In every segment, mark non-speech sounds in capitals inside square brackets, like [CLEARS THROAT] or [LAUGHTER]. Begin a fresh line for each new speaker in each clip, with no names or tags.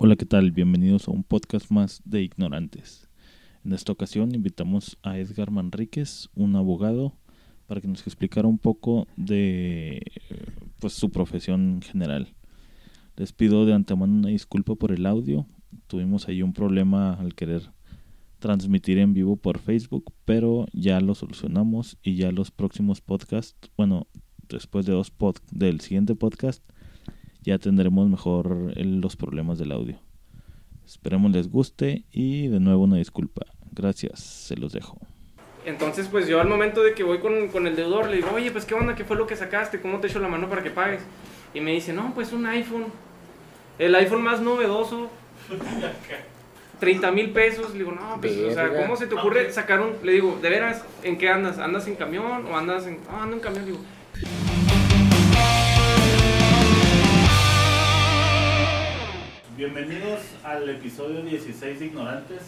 Hola, ¿qué tal? Bienvenidos a un podcast más de Ignorantes. En esta ocasión invitamos a Edgar Manríquez, un abogado, para que nos explicara un poco de pues, su profesión en general. Les pido de antemano una disculpa por el audio. Tuvimos ahí un problema al querer transmitir en vivo por Facebook, pero ya lo solucionamos y ya los próximos podcasts, bueno, después de dos pod del siguiente podcast, ya tendremos mejor los problemas del audio. Esperemos les guste y de nuevo una disculpa. Gracias, se los dejo.
Entonces, pues yo al momento de que voy con, con el deudor, le digo, oye, pues qué onda, qué fue lo que sacaste, cómo te echo la mano para que pagues. Y me dice, no, pues un iPhone. El iPhone más novedoso. [LAUGHS] 30 mil pesos. Le digo, no, pues, o sea, ¿cómo se te ocurre sacar un.? Le digo, ¿de veras? ¿En qué andas? ¿Andas en camión o andas en.? Ah, ando en camión. Le digo,
Bienvenidos al episodio 16 de Ignorantes.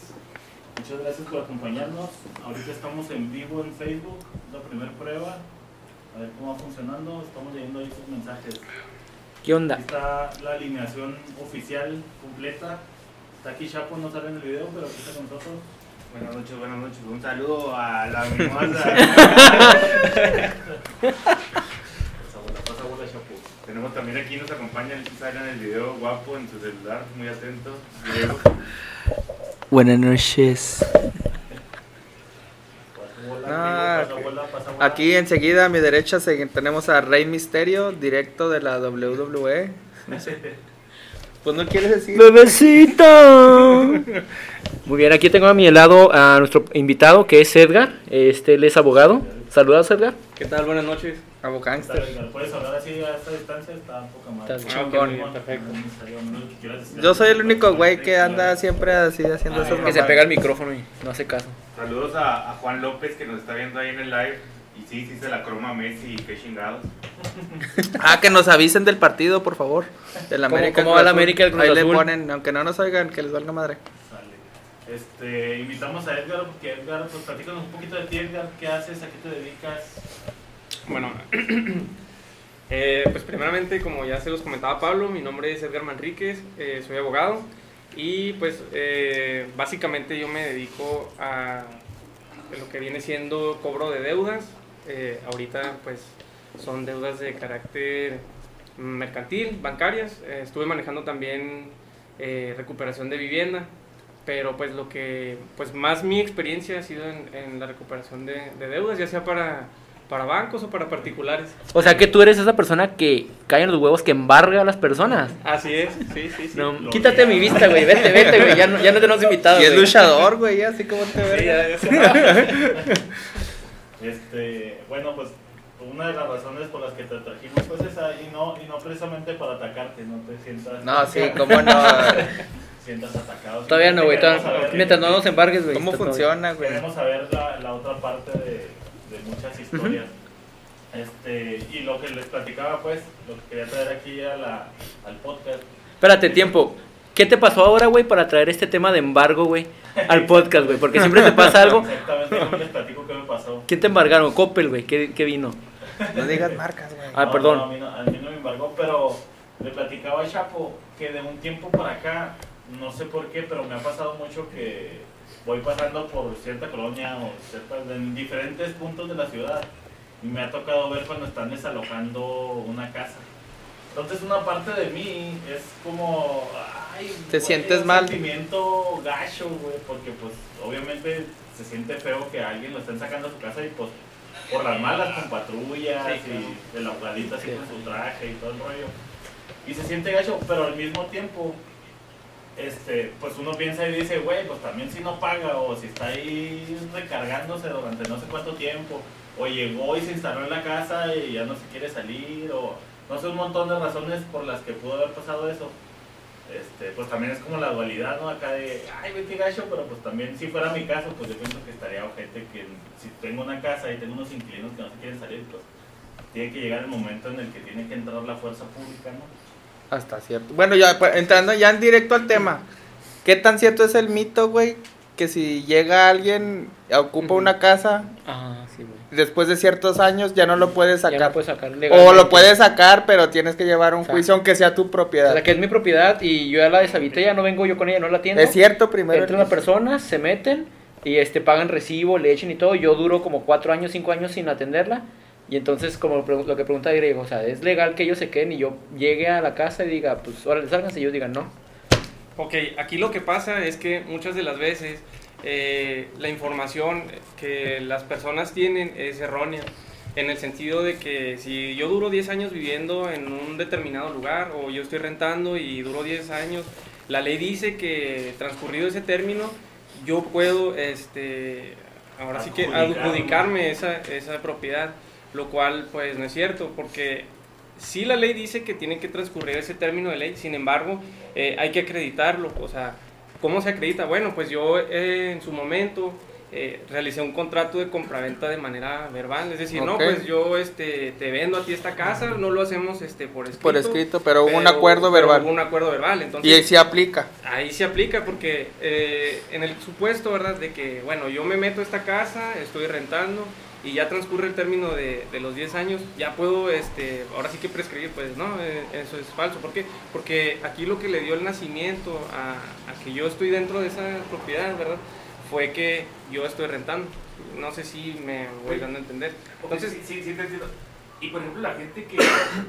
Muchas gracias por acompañarnos. Ahorita estamos en vivo en Facebook, la primera prueba. A ver cómo va funcionando. Estamos leyendo ahí sus mensajes.
¿Qué onda?
Aquí está la alineación oficial completa. Está aquí Chapo, no sale en el video, pero aquí está con nosotros.
Buenas noches, buenas noches. Un saludo a la [LAUGHS] mimosa. Tenemos también aquí, nos acompaña el en el video, guapo en su celular, muy atento. Diego.
Buenas noches.
Ah, aquí enseguida a mi derecha tenemos a Rey Misterio, directo de la WWE. [LAUGHS] Pues no quieres decir.
¡Bebecito! [LAUGHS] Muy bien, aquí tengo a mi lado a nuestro invitado que es Edgar. Este, él es abogado. Saludos, Edgar. ¿Qué tal? Buenas noches.
Abogánster.
¿Puedes hablar así a esta distancia? Está poca madre.
Está
chingón.
Ah, ok, perfecto.
Yo soy el único güey que anda siempre así haciendo esas
Que se pega el micrófono y no hace caso.
Saludos a, a Juan López que nos está viendo ahí en el live. Y sí, sí se la croma Messi, qué chingados. [LAUGHS]
Ah, que nos avisen del partido, por favor. Del
¿Cómo-
América.
cómo va
Cruz
la
Azul.
América, el Cruz
Ahí le
Azul?
ponen, aunque no nos oigan, que les valga madre.
Este, invitamos a Edgar porque Edgar, pues platícanos un poquito de ti, Edgar. ¿Qué haces? ¿A qué te dedicas?
Bueno, [CLEARS THROAT] eh, pues primeramente, como ya se los comentaba Pablo, mi nombre es Edgar Manríquez, eh, soy abogado y pues eh, básicamente yo me dedico a lo que viene siendo cobro de deudas. Eh, ahorita pues son deudas de carácter mercantil, bancarias. Eh, estuve manejando también eh, recuperación de vivienda, pero pues lo que, pues más mi experiencia ha sido en, en la recuperación de, de deudas, ya sea para, para bancos o para particulares.
O sea que tú eres esa persona que cae en los huevos que embarga a las personas.
Así es, sí, sí, sí.
No, quítate mi vista, güey. Vete, vete, güey. Ya no, ya no tenemos invitados.
Y es luchador, güey, así como te
Sí, ya- ya- [LAUGHS]
Este, bueno, pues una de las razones por las que te trajimos pues esa y no y no precisamente para atacarte, no te sientas
No, sí, [LAUGHS] cómo no.
Sientas atacado.
Todavía no, güey. Mientras no nos embargues, güey.
¿Cómo funciona, güey?
Queremos saber la, la otra parte de, de muchas historias. Este, y lo que les platicaba pues, lo que quería traer aquí a la, al podcast.
Espérate, tiempo. ¿Qué te pasó ahora, güey, para traer este tema de embargo, güey, al podcast, güey? Porque siempre te pasa algo.
Exactamente, como les platico qué me pasó.
¿Quién te embargaron? Coppel, güey. ¿Qué, ¿Qué vino?
No digas marcas, güey.
Ah,
No,
perdón.
no, a, mí no, a mí no me embargó, pero le platicaba a Chapo que de un tiempo para acá, no sé por qué, pero me ha pasado mucho que voy pasando por cierta colonia o ciertas, en diferentes puntos de la ciudad y me ha tocado ver cuando están desalojando una casa. Entonces una parte de mí es como, ay,
Te
güey,
sientes
un
mal.
sentimiento gacho, güey, porque pues obviamente se siente feo que a alguien lo estén sacando a su casa y pues por las malas con patrullas
Sí, claro.
y el ahogadito así con su traje y todo el rollo. Y se siente gacho, pero al mismo tiempo, este, pues uno piensa y dice, güey, pues también si no paga o si está ahí recargándose durante no sé cuánto tiempo, o llegó y se instaló en la casa y ya no se quiere salir, o no sé, un montón de razones por las que pudo haber pasado eso. Este, pues también es como la dualidad, ¿no? Acá de, ay, qué gacho, pero pues también si fuera mi caso, pues yo pienso que estaría ojete que si tengo una casa y tengo unos inquilinos que no se quieren salir, pues tiene que llegar el momento en el que tiene que entrar la fuerza pública, ¿no?
Hasta cierto. Bueno, ya pues, entrando ya en directo al tema. ¿Qué tan cierto es el mito, güey? que si llega alguien, ocupa una casa,
Ah, sí, güey.
después de ciertos años ya no lo puedes
Ya
sacar.
no puedes sacar
o lo puedes sacar, pero tienes que llevar un
Exacto.
juicio aunque sea tu
O
propiedad.
sea, que es mi propiedad y yo ya la deshabité, ya no vengo yo con ella, no la atiendo.
Es cierto, primero.
Entra una persona, se meten y este pagan recibo, le echen y todo. Yo duro como cuatro años, cinco años sin atenderla. Y entonces, como lo que pregunta Diego, o sea, ¿es legal que ellos se queden y yo llegue a la casa y diga, pues, órale, sálganse? Y ellos digan, no.
Ok, aquí lo que pasa es que muchas de las veces eh, la información que las personas tienen es errónea. En el sentido de que si yo duro 10 años viviendo en un determinado lugar o yo estoy rentando y duro 10 años, la ley dice que transcurrido ese término yo puedo, este, ahora sí que
Adjudicarme.
adjudicarme esa, esa propiedad, lo cual pues no es cierto porque sí la ley dice que tiene que transcurrir ese término de ley, sin embargo eh, hay que acreditarlo, o sea, ¿cómo se acredita? Bueno, pues yo eh, en su momento eh, realicé un contrato de compraventa de manera verbal, es decir, no, pues yo este, te vendo a ti esta casa, no lo hacemos este, por escrito.
Por escrito, pero hubo un acuerdo verbal.
hubo un acuerdo verbal, entonces...
Y ahí sí aplica.
Ahí se aplica porque eh, en el supuesto, ¿verdad? De que, bueno, yo me meto a esta casa, estoy rentando y ya transcurre el término de, de los 10 años, ya puedo, este, ahora sí que prescribir, pues no, eh, eso es falso. ¿Por qué? Porque aquí lo que le dio el nacimiento a, a que yo estoy dentro de esa propiedad, ¿verdad? Fue que yo estoy rentando. No sé si me voy dando a entender.
Entonces,
Entonces,
sí, sí, sí te entiendo. Y por ejemplo, la gente que,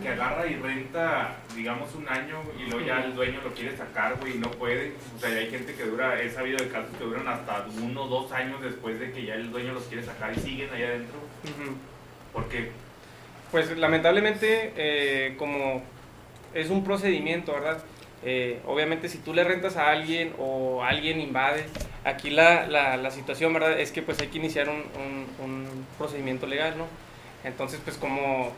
que agarra y renta, digamos, un año y luego ya el dueño lo quiere sacar, güey, y no puede. O sea, hay gente que dura, he sabido de casos que duran hasta uno o dos años después de que ya el dueño los quiere sacar y siguen ahí adentro.
ujú.
Porque,
Pues lamentablemente, eh, como es un procedimiento, ¿verdad? Eh, obviamente si tú le rentas a alguien o alguien invade, aquí la, la, la situación, ¿verdad? Es que pues hay que iniciar un, un- un procedimiento legal, ¿no? Entonces, pues como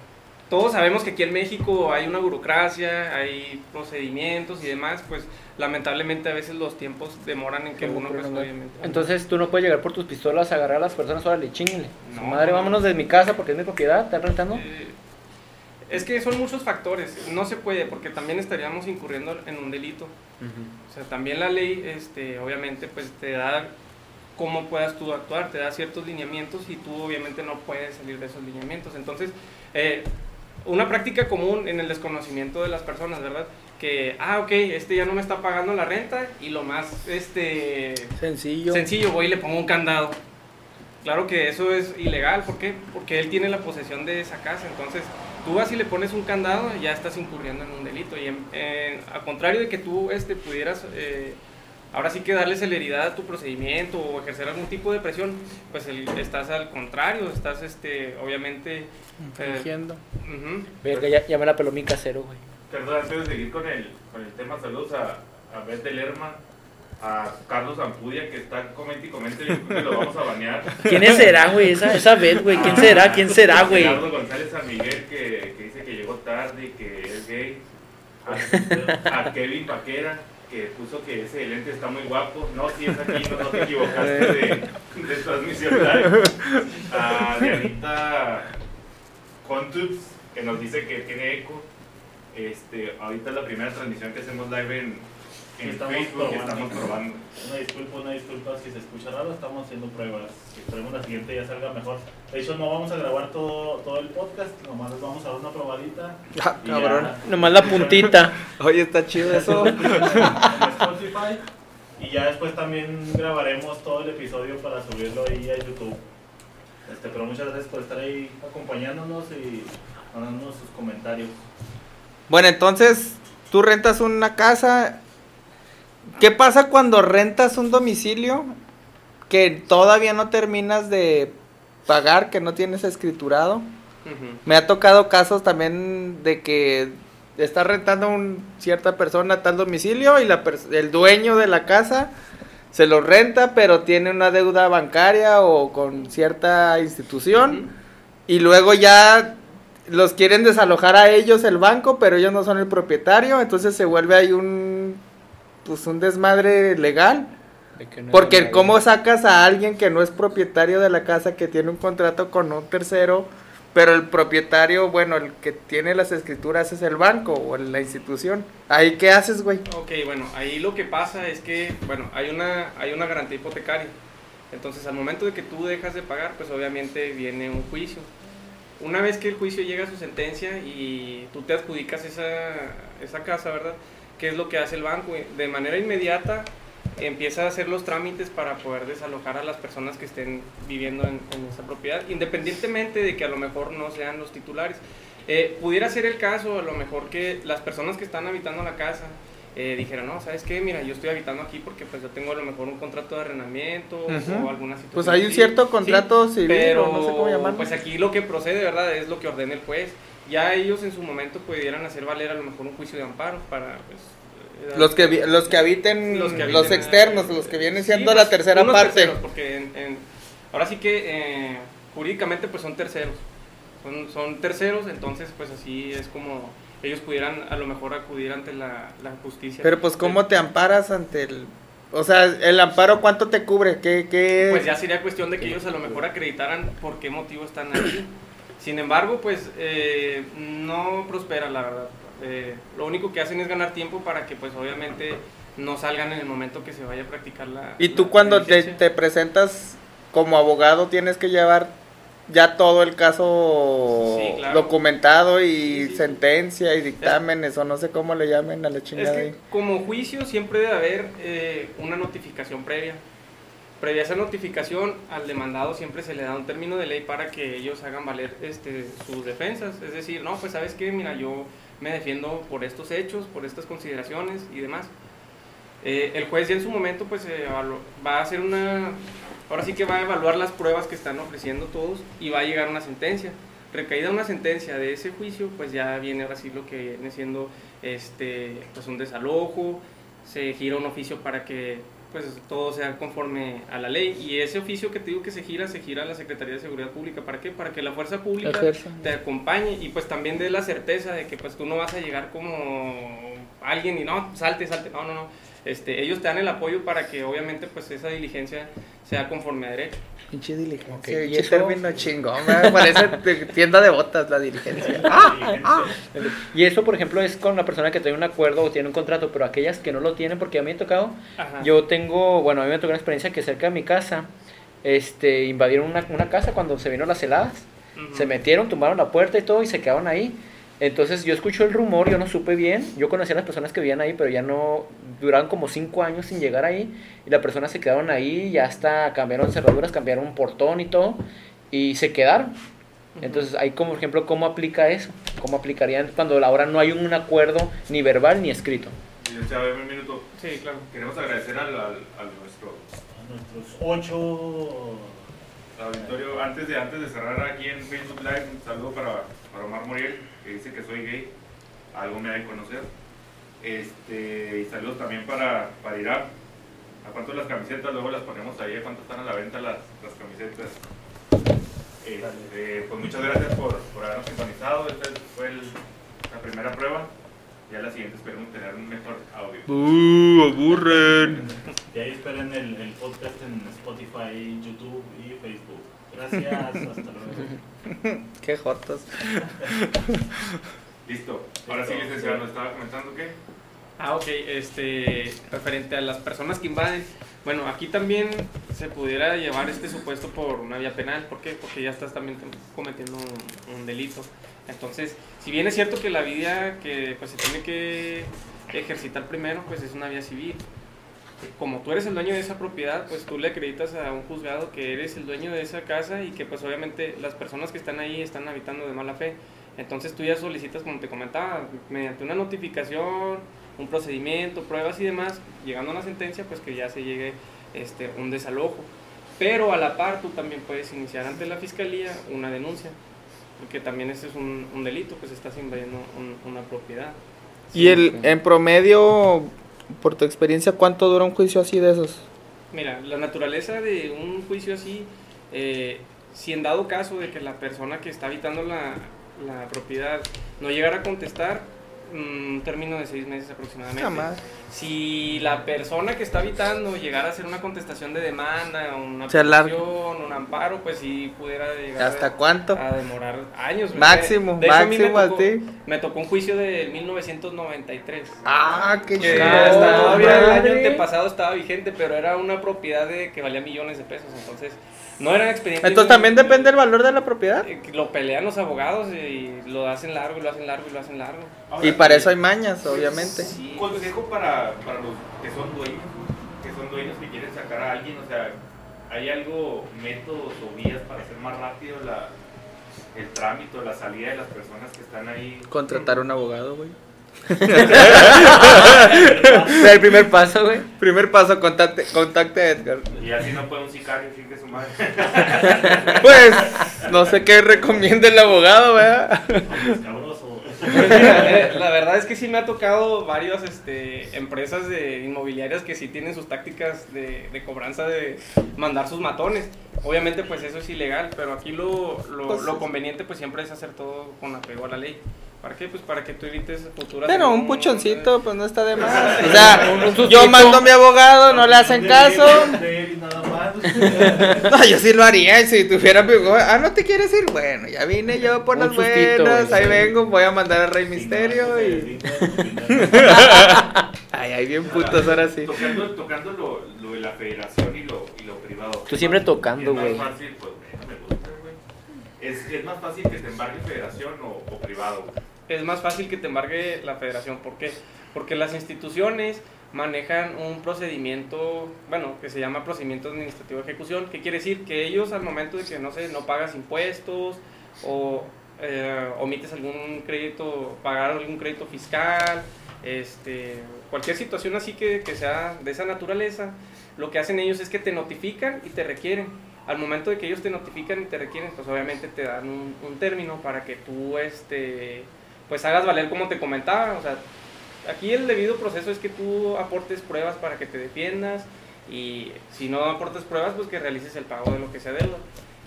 todos sabemos que aquí en México hay una burocracia, hay procedimientos y demás, pues lamentablemente a veces los tiempos demoran en que uno, pues obviamente...
Entonces tú no puedes llegar por tus pistolas, agarrar a las personas, órale, chingle. Su
No.
madre, vámonos de mi casa porque es mi propiedad, ¿estás rentando?
Eh, Es que son muchos factores, no se puede porque también estaríamos incurriendo en un delito. O sea, también la ley, este, obviamente, pues te da cómo puedas tú actuar, te da ciertos lineamientos y tú obviamente no puedes salir de esos lineamientos. Entonces, eh, una práctica común en el desconocimiento de las personas, ¿verdad? Que, ah, ok, este ya no me está pagando la renta y lo más, este,
Sencillo.
sencillo, voy y le pongo un candado. Claro que eso es ilegal, ¿por qué? Porque él tiene la posesión de esa casa, entonces tú vas y le pones un candado, ya estás incurriendo en un delito. Y en- en- a contrario de que tú este, pudieras, eh, ahora sí que darle celeridad a tu procedimiento o ejercer algún tipo de presión, pues el- estás al contrario, estás este, obviamente... eh,
Fingiendo.
ujú.
Verga, ya, ya me la peló mi casero, güey.
perdón, antes de seguir con el, con el tema, saludos a, a Beth de Lerma, a Carlos Ampudia, que está comente y comente, yo creo que lo vamos a banear.
¿Quiénes será, güey? Esa, esa vez, güey. ¿Quién será? ¿Quién será, güey?
Gerardo González San Miguel, que, que dice que llegó tarde y que es gay. A, a Kevin Paquera, que puso que ese lente está muy guapo. No, si es aquí, no, no te [LAUGHS] equivocaste de, de transmisión [LAUGHS] live. A Dianita Contubs, que nos dice que tiene eco. Este, ahorita es la primera transmisión que hacemos live en, en
Estamos
Facebook
probando.
estamos probando.
Una disculpa, una disculpa si se escucha raro, estamos haciendo pruebas. Esperemos la siguiente ya salga mejor. De hecho, no vamos a grabar todo, todo el podcast, nomás les vamos a dar una probadita. [LAUGHS]
Ah, cabrón.
ya-
Nomás la puntita. [LAUGHS]
Oye, está chido eso.
en Spotify. Y ya después también grabaremos todo el episodio para subirlo ahí a YouTube. Este, pero muchas gracias por estar ahí acompañándonos y mandándonos sus comentarios.
Bueno, entonces, tú rentas una casa. ¿Qué pasa cuando rentas un domicilio que todavía no terminas de pagar, que no tienes escriturado? Me ha tocado casos también de que está rentando un cierta persona tal domicilio y la el dueño de la casa se lo renta, pero tiene una deuda bancaria o con cierta institución y luego ya los quieren desalojar a ellos el banco, pero ellos no son el propietario, entonces se vuelve ahí un pues un desmadre legal. Porque cómo sacas a alguien que no es propietario de la casa, que tiene un contrato con un tercero, pero el propietario, bueno, el que tiene las escrituras es el banco o la institución. ¿Ahí qué haces, güey?
Ok, bueno, ahí lo que pasa es que, bueno, hay una, hay una garantía hipotecaria. Entonces, al momento de que tú dejas de pagar, pues obviamente viene un juicio. Una vez que el juicio llega a su sentencia y tú te adjudicas esa, esa casa, ¿verdad? ¿Qué es lo que hace el banco? De manera inmediata empieza a hacer los trámites para poder desalojar a las personas que estén viviendo en, en esa propiedad, independientemente de que a lo mejor no sean los titulares. Eh, pudiera ser el caso, a lo mejor que las personas que están habitando la casa eh, dijeran, no, ¿sabes qué? Mira, yo estoy habitando aquí porque pues yo tengo a lo mejor un contrato de arrendamiento
Ujú.
o alguna situación.
Pues hay un
así.
cierto contrato civil,
pero
no sé cómo llamarlo.
pues aquí lo que procede, ¿verdad? Es lo que ordena el juez. Ya ellos en su momento pudieran hacer valer a lo mejor un juicio de amparo para pues... eh,
Los que, los que habiten, los,
que habiten,
externos, los que vienen
sí,
siendo
pues,
la tercera parte.
terceros, porque en- en- ahora sí que eh, jurídicamente pues son terceros. Son, son terceros, entonces pues así es como ellos pudieran a lo mejor acudir ante la, la justicia.
Pero pues, ¿cómo te amparas ante el...? O sea, ¿el amparo cuánto te cubre? ¿Qué, qué...
Pues ya sería cuestión de que ellos a lo mejor acreditaran por qué motivo están ahí. Sin embargo, pues eh, no prospera, la verdad. Eh, lo único que hacen es ganar tiempo para que pues obviamente no salgan en el momento que se vaya a practicar la...
Y tú
la
cuando te, te presentas como abogado tienes que llevar ya todo el caso
Sí, claro.
documentado y
Sí, sí.
sentencia y dictámenes o no sé cómo le llamen a la
Es
chingada.
que
ahí.
como juicio siempre debe haber eh, una notificación previa. Previa a esa notificación, al demandado siempre se le da un término de ley para que ellos hagan valer este, sus defensas. Es decir, no, pues sabes qué, mira, yo me defiendo por estos hechos, por estas consideraciones y demás. Eh, el juez ya en su momento pues va a hacer una... Ahora sí que va a evaluar las pruebas que están ofreciendo todos y va a llegar una sentencia. Recaída una sentencia de ese juicio, pues ya viene ahora sí lo que viene siendo este, pues un desalojo, se gira un oficio para que pues todo sea conforme a la ley y ese oficio que te digo que se gira, se gira a la Secretaría de Seguridad Pública, ¿para qué? Para que la fuerza pública
Ejerza.
te acompañe y pues también dé la certeza de que pues tú no vas a llegar como alguien y no, salte, salte, no, no, no. Este, ellos te dan el apoyo para que obviamente pues esa diligencia sea conforme a derecho.
Pinche diligencia.
Ok,
pinche
¿y eso?
término chingón. me [LAUGHS] Parece tienda de botas la diligencia.
Y eso, por ejemplo, es con la persona que tiene un acuerdo o tiene un contrato, pero aquellas que no lo tienen, porque a mí me ha tocado,
Ajá.
yo tengo, bueno, a mí me tocó una experiencia que cerca de mi casa, este, invadieron una, una casa cuando se vino las heladas, se metieron, tumbaron la puerta y todo y se quedaron ahí. Entonces yo escucho el rumor, yo no supe bien, yo conocía a las personas que vivían ahí, pero ya no, duraron como cinco años sin llegar ahí y las personas se quedaron ahí, ya hasta cambiaron cerraduras, cambiaron un portón y todo y se quedaron. Entonces, ahí como por ejemplo, ¿cómo aplica eso? ¿Cómo aplicarían cuando ahora no hay un acuerdo ni verbal ni escrito?
Un minuto.
Sí, claro.
Queremos agradecer al, al, a nuestro
A nuestros ocho.
auditorio. Antes de, antes de cerrar aquí en Facebook Live, un saludo para, para Omar Muriel, que dice que soy gay. Algo me ha de conocer. Este, y saludos también para, para Irán. ¿A cuánto las camisetas? Luego las ponemos ahí. ¿A cuánto están a la venta las, las camisetas? Este, pues muchas gracias por, por habernos sintonizado. Esta fue el- la primera prueba. Ya la siguiente esperemos tener un mejor audio.
¡Uh, aburren!
Y ahí esperen el, el podcast en Spotify, YouTube y Facebook. Gracias, hasta luego. [LAUGHS]
¡Qué jotos! [LAUGHS]
Listo. Ahora sí, licenciado, nos estaba comentando que.
Ah, ok, este, referente a las personas que invaden, bueno, aquí también se pudiera llevar este supuesto por una vía penal, ¿por qué? Porque ya estás también cometiendo un, un delito. Entonces, si bien es cierto que la vía que pues, se tiene que ejercitar primero, pues es una vía civil. Como tú eres el dueño de esa propiedad, pues tú le acreditas a un juzgado que eres el dueño de esa casa y que pues obviamente las personas que están ahí están habitando de mala fe. Entonces tú ya solicitas, como te comentaba, mediante una notificación, un procedimiento, pruebas y demás, llegando a una sentencia, pues que ya se llegue este, un desalojo. Pero a la par tú también puedes iniciar ante la fiscalía una denuncia, porque también ese es un, un delito, pues estás invadiendo un- una propiedad.
Y el, en promedio, por tu experiencia, ¿cuánto dura un juicio así de esos?
Mira, la naturaleza de un juicio así, eh, si en dado caso de que la persona que está habitando la, la propiedad no llegara a contestar, mm, un término de seis meses aproximadamente.
Jamás.
Si la persona que está habitando llegara a hacer una contestación de demanda, una apelación, un amparo, pues sí pudiera llegar
¿Hasta
a-
cuánto?
a demorar años.
Máximo,
De hecho, a mí me
máximo a
tocó-
ti.
Me tocó un juicio de 1993.
Ah, qué chido.
todavía el año antepasado estaba vigente, pero era una propiedad de que valía millones de pesos. Entonces, no eran expedientes.
Entonces también depende del valor de la propiedad.
Eh, Lo pelean los abogados y lo hacen largo, lo hacen largo y lo hacen largo.
Y para eso hay mañas, obviamente.
Sí.
Un consejo para, para los que son dueños, que son dueños que quieren sacar a alguien, o sea, ¿hay algo, métodos o vías para hacer más rápido la, el trámite o la salida de las personas que están ahí?
Contratar un abogado, güey. [LAUGHS]
El primer paso, güey.
Primer paso, contacte, contacte a Edgar.
Y así no puede un sicario, de su madre. [LAUGHS]
Pues, no sé qué recomienda el abogado, ¿verdad?
Pues la verdad es que sí me ha tocado varias este, empresas de inmobiliarias que sí tienen sus tácticas de, de cobranza de mandar sus matones. Obviamente pues eso es ilegal, pero aquí lo, lo,
Pues,
lo conveniente pues siempre es hacer todo con apego a la ley. ¿Para qué? Pues para que tú evites futuras...
Pero un puchoncito, pues no está de más. [LAUGHS] O sea, yo mando a mi abogado, no le hacen caso. [LAUGHS] No, yo sí lo haría y si tuviera mi abogado. Ah, ¿no te quieres ir? Bueno, ya vine yo por las buenas. Ahí vengo, voy a mandar al Rey Misterio y... [LAUGHS] Ay, ay, bien putos ahora sí.
Tocando, tocando lo, lo de la federación y lo, y lo privado.
Tú siempre tocando,
Es más
güey.
fácil, pues, me gusta, güey. Es, es más fácil que te embargue federación o, o privado, güey.
Es más fácil que te embargue la federación. ¿Por qué? Porque las instituciones manejan un procedimiento, bueno, que se llama procedimiento administrativo de ejecución. ¿Qué quiere decir? Que ellos al momento de que, no sé, no pagas impuestos o eh, omites algún crédito, pagar algún crédito fiscal, este, cualquier situación así que, que sea de esa naturaleza, lo que hacen ellos es que te notifican y te requieren. Al momento de que ellos te notifican y te requieren, pues obviamente te dan un, un término para que tú, este, pues hagas valer como te comentaba, o sea, aquí el debido proceso es que tú aportes pruebas para que te defiendas y si no aportas pruebas, pues que realices el pago de lo que sea deuda.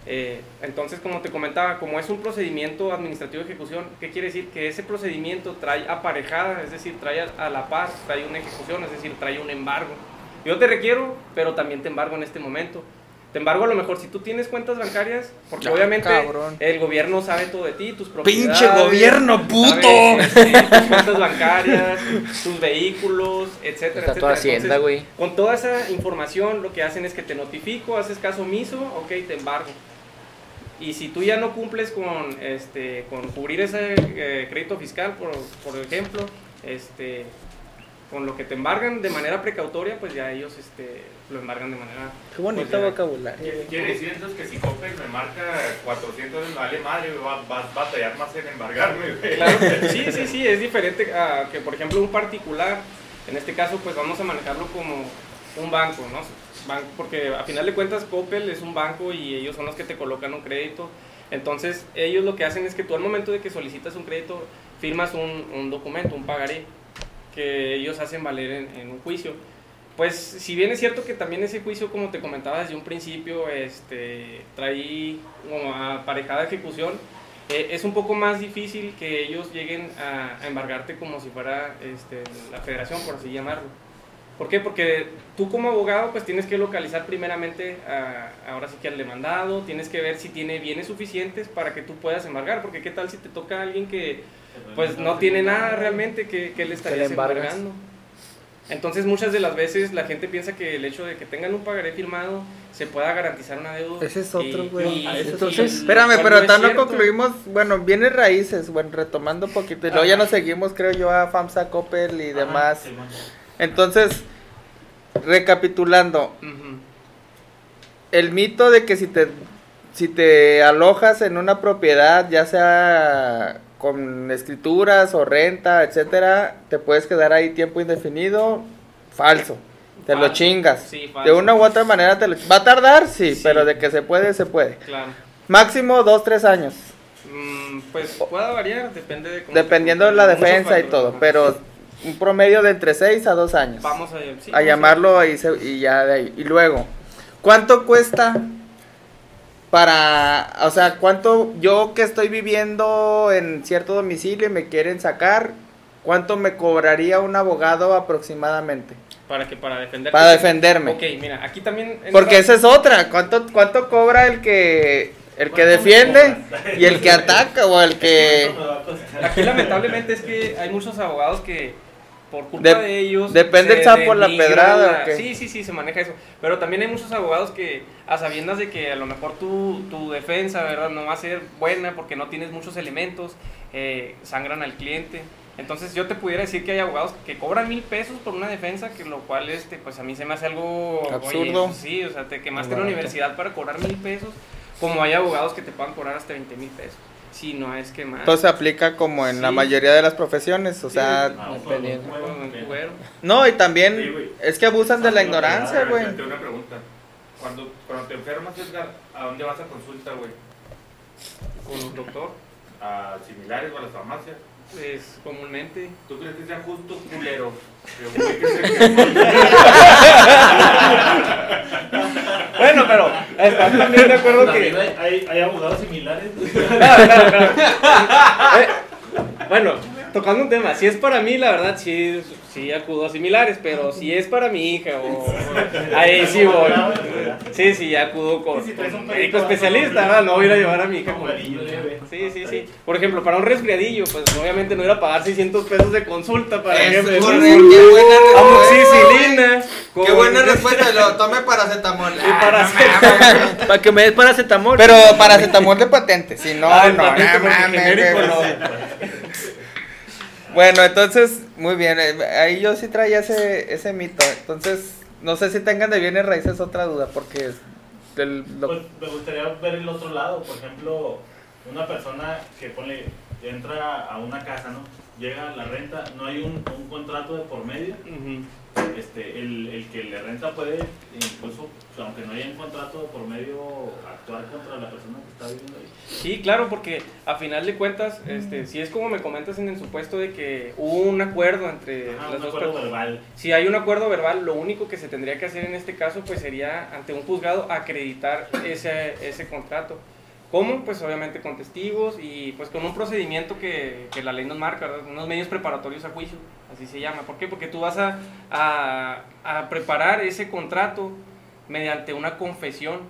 Eh, entonces, como te comentaba, como es un procedimiento administrativo de ejecución, ¿qué quiere decir? Que ese procedimiento trae aparejada, es decir, trae a, la par, trae una ejecución, es decir, trae un embargo. Yo te requiero, pero también te embargo en este momento. Te embargo a lo mejor si tú tienes cuentas bancarias, porque
Ya,
obviamente
cabrón.
el gobierno sabe todo de ti, tus propiedades.
¡Pinche gobierno, puto!
sabe, este, tus cuentas bancarias, tus vehículos, etcétera,
Está toda
etcétera.
Hacienda, güey.
con toda esa información, lo que hacen es que te notifico, haces caso omiso, ok, te embargo. Y si tú ya no cumples con, este, con cubrir ese eh, crédito fiscal, por, por ejemplo, este, con lo que te embargan de manera precautoria, pues ya ellos este, lo embargan de manera...
Qué bonito
pues,
vocabulario.
Quiere quiere decir entonces que si Coppel me marca 400 me vale madre, güey, va, va a batallar más en embargarme, güey.
Claro, [LAUGHS] sí, sí, sí, es diferente a que, por ejemplo, un particular, en este caso, pues vamos a manejarlo como un banco, ¿no? Ban- Porque a final de cuentas, Coppel es un banco y ellos son los que te colocan un crédito. Entonces, ellos lo que hacen es que tú al momento de que solicitas un crédito, firmas un, un documento, un pagaré, que ellos hacen valer en, en un juicio. Pues, si bien es cierto que también ese juicio, como te comentaba desde un principio, este, trae como aparejada ejecución, eh, es un poco más difícil que ellos lleguen a, a embargarte como si fuera este, la federación, por así llamarlo. ¿Por qué? Porque tú como abogado pues tienes que localizar primeramente a- ahora sí que al demandado, tienes que ver si tiene bienes suficientes para que tú puedas embargar, porque qué tal si te toca a alguien que pues no tiene nada realmente que, que le
embargas.
embargando. Entonces muchas de las veces la gente piensa que el hecho de que tengan un pagaré firmado se pueda garantizar una deuda.
Ese es otro, güey. Entonces, espérame, pero tal no concluimos, bueno, bienes raíces, bueno, retomando un poquito, y luego ya nos seguimos, creo yo, a FAMSA, Coppel y demás. Entonces, recapitulando, el mito de que si te, si te alojas en una propiedad, ya sea con escrituras o renta, etcétera, te puedes quedar ahí tiempo indefinido, falso. Te lo chingas.
Sí,
de una u otra manera te lo va a tardar, sí,
Sí.
pero de que se puede, se puede.
Claro.
Máximo dos, tres años.
Mm, pues puede variar, depende de cómo
Dependiendo de la defensa y todo,
ajá.
pero un promedio de entre 6 a 2 años.
Vamos a, sí,
a
vamos
llamarlo y, se- y ya de ahí. Y luego, ¿cuánto cuesta para, o sea, cuánto yo que estoy viviendo en cierto domicilio y me quieren sacar, ¿cuánto me cobraría un abogado aproximadamente?
Para que para defender.
Para defenderme.
Ok, mira, aquí también.
Porque esa es otra. ¿Cuánto, cuánto cobra el que el que
¿Cuánto me
defiende y el que ataca o el que.
Aquí lamentablemente es que hay muchos abogados que por culpa de ellos
depende el sapo la pedrada.
Sí, sí, sí, se maneja eso. Pero también hay muchos abogados que a sabiendas de que a lo mejor tu, tu defensa, ¿verdad? No va a ser buena porque no tienes muchos elementos, eh, sangran al cliente. Entonces yo te pudiera decir que hay abogados que cobran mil pesos por una defensa, que lo cual este, pues a mí se me hace algo
Absurdo.
sí, o sea, te quemaste la universidad para cobrar mil pesos, como hay abogados que te puedan cobrar hasta 20 mil pesos. Si no es que más.
entonces aplica como en la
Sí.
mayoría de las profesiones, o
Sí.
sea,
Ah,
Dependiendo.
juego,
Con
ok.
el cuero.
no, y
Sí,
también es que abusan de la
Ah,
ignorancia, güey.
una pregunta. Cuando, cuando te enfermas, Edgar, ¿a dónde vas a consulta, güey?
Con un doctor.
¿A similares o a las farmacias?
Es comúnmente.
¿Tú crees que sea justo, culero? [LAUGHS] [LAUGHS]
Bueno, pero estás también de acuerdo que.
hay, hay, hay abogados similares. [LAUGHS] [LAUGHS]
Eh, bueno, tocando un tema, si es para mí, la verdad, sí, sí acudo a similares, pero si es para mi hija o. Ahí sí voy. Sí, sí, ya acudo con,
un
médico especialista,
¿no?
¿verdad? No voy a ir a llevar a mi hija con. Sí, sí, sí. Por ejemplo, para un resfriadillo, pues obviamente no ir a pagar 600 pesos de consulta para que me
qué buena. Qué buena respuesta, lo tome paracetamol.
Y paracetamol. [LAUGHS]
Para que me des paracetamol.
Pero paracetamol de patente, si no,
Ah,
no, no,
no. [LAUGHS]
Bueno, entonces, muy bien, eh, ahí yo sí traía ese, ese mito. Entonces, no sé si tengan de bienes raíces otra duda, porque es del, lo-
Pues me gustaría ver el otro lado, por ejemplo, una persona que pone, entra a una casa, ¿no? Llega a la renta, no hay un, un contrato de por medio,
Ujú.
Este, el, el que le renta puede, incluso, aunque no haya un contrato por medio, actuar contra la persona que está viviendo ahí.
Sí, claro, porque a final de cuentas, este, si es como me comentas en el supuesto de que hubo un acuerdo entre
Ah,
las
un
dos
acuerdo
personas.
verbal.
Si hay un acuerdo verbal, lo único que se tendría que hacer en este caso pues sería ante un juzgado acreditar ese, ese contrato. ¿Cómo? Pues obviamente con testigos y pues con un procedimiento que, que la ley nos marca, ¿verdad? unos medios preparatorios a juicio, así se llama. ¿Por qué? Porque tú vas a, a, a preparar ese contrato mediante una confesión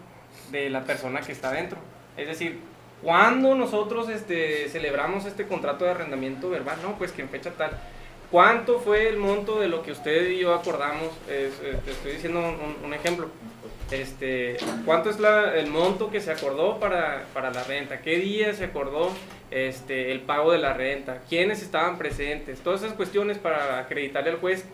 de la persona que está dentro. Es decir, cuando nosotros este, celebramos este contrato de arrendamiento verbal, no, pues que en fecha tal. ¿Cuánto fue el monto de lo que usted y yo acordamos? Es, eh, te estoy diciendo un, un ejemplo. Este, ¿Cuánto es la- el monto que se acordó para, para la renta? ¿Qué día se acordó este, el pago de la renta? ¿Quiénes estaban presentes? Todas esas cuestiones para acreditarle al juez,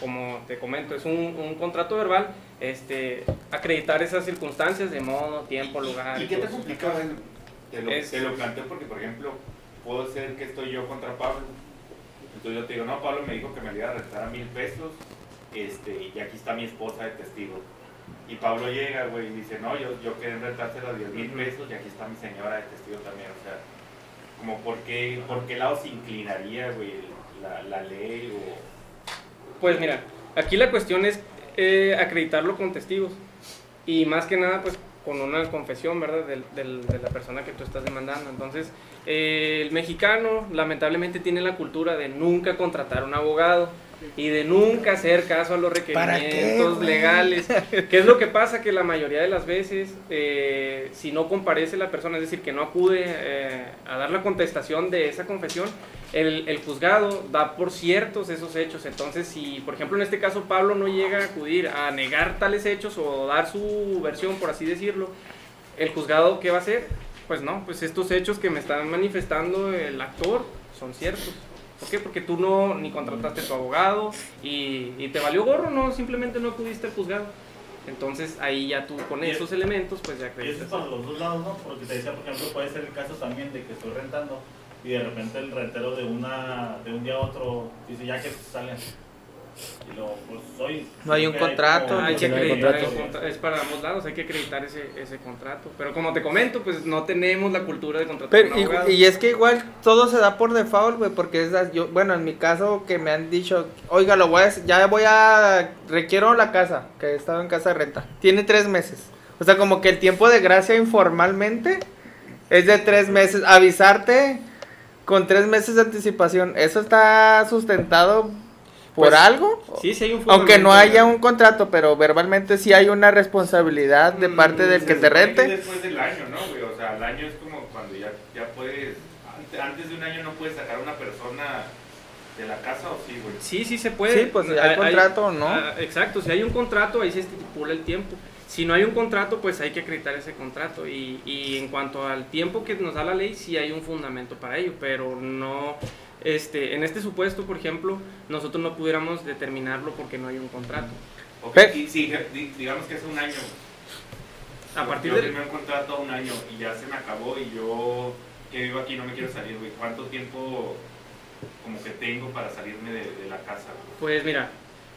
como te comento, es un, un contrato verbal, este, acreditar esas circunstancias de modo, tiempo, lugar.
¿Y qué te
todo eso.
complica? güey? Te lo,
Es-
te lo planteo porque, por ejemplo, puedo ser que estoy yo contra Pablo. Entonces yo te digo, no, Pablo me dijo que me le iba a rentar a mil pesos este, y aquí está mi esposa de testigo. Y Pablo llega, güey, y dice, no, yo, yo quería rentársela a 10 mil pesos y aquí está mi señora de testigo también. O sea, como por qué, por qué lado se inclinaría, güey, la, ley o...
Pues mira, aquí la cuestión es eh, acreditarlo con testigos y más que nada pues con una confesión, ¿verdad? De la persona que tú estás demandando. Entonces, eh, el mexicano lamentablemente tiene la cultura de nunca contratar un abogado y de nunca hacer caso a los
¿Para qué,
requerimientos
güey?
legales. [LAUGHS] ¿Qué es lo que pasa? Que la mayoría de las veces, eh, si no comparece la persona, es decir, que no acude eh, a dar la contestación de esa confesión, el, el juzgado da por ciertos esos hechos. Entonces, si, por ejemplo, en este caso Pablo no llega a acudir a negar tales hechos o dar su versión, por así decirlo, el juzgado, ¿qué va a hacer? Pues no, pues estos hechos que me están manifestando el actor son ciertos. ¿Por qué? Porque tú no ni contrataste a tu abogado y, y te valió gorro, no, simplemente no acudiste al juzgado. Entonces ahí ya tú con
Y-
esos elementos pues ya
Y eso es para los dos lados, ¿no? Porque te decía, por ejemplo, puede ser el caso también de que estoy rentando y de repente el rentero de una de un día a otro dice ya que salen. Y luego, pues soy.
No hay un contrato,
como-
Hay que
no hay
acreditar
contrato.
es para ambos lados, hay que acreditar ese, ese contrato. Pero como te comento, pues no tenemos la cultura de contratar
Pero,
un
y, es que igual todo se da por default, güey, porque es, yo, bueno, en mi caso que me han dicho, oiga, lo voy a, ya voy a, requiero la casa, que he estado en casa de renta, tiene tres meses. O sea, como que el tiempo de gracia informalmente es de tres meses. Avisarte con tres meses de anticipación, ¿eso está sustentado por
Pues,
algo?
Sí, sí hay un
Aunque no haya un contrato, pero verbalmente sí hay una responsabilidad de
Mm,
parte del que te rente.
después del año, ¿no, güey? O sea, al año es como cuando ya, ya puedes. ante- Antes de un año no puedes sacar a una persona de la casa o sí, güey.
Sí, sí se puede.
Sí, pues, hay contrato o no.
ah, exacto, si hay un contrato, ahí se estipula el tiempo. Si no hay un contrato, pues hay que acreditar ese contrato. Y, y en cuanto al tiempo que nos da la ley, sí hay un fundamento para ello, pero no. Este, en este supuesto, por ejemplo, nosotros no pudiéramos determinarlo porque no hay un contrato.
Ok,
Pe-
y sí, di- digamos que hace un año.
A partir
yo
de
firmé un contrato a un año y ya se me acabó y yo que vivo aquí no me quiero salir, güey. ¿Cuánto tiempo como que tengo para salirme de, de la casa? güey?
Pues mira,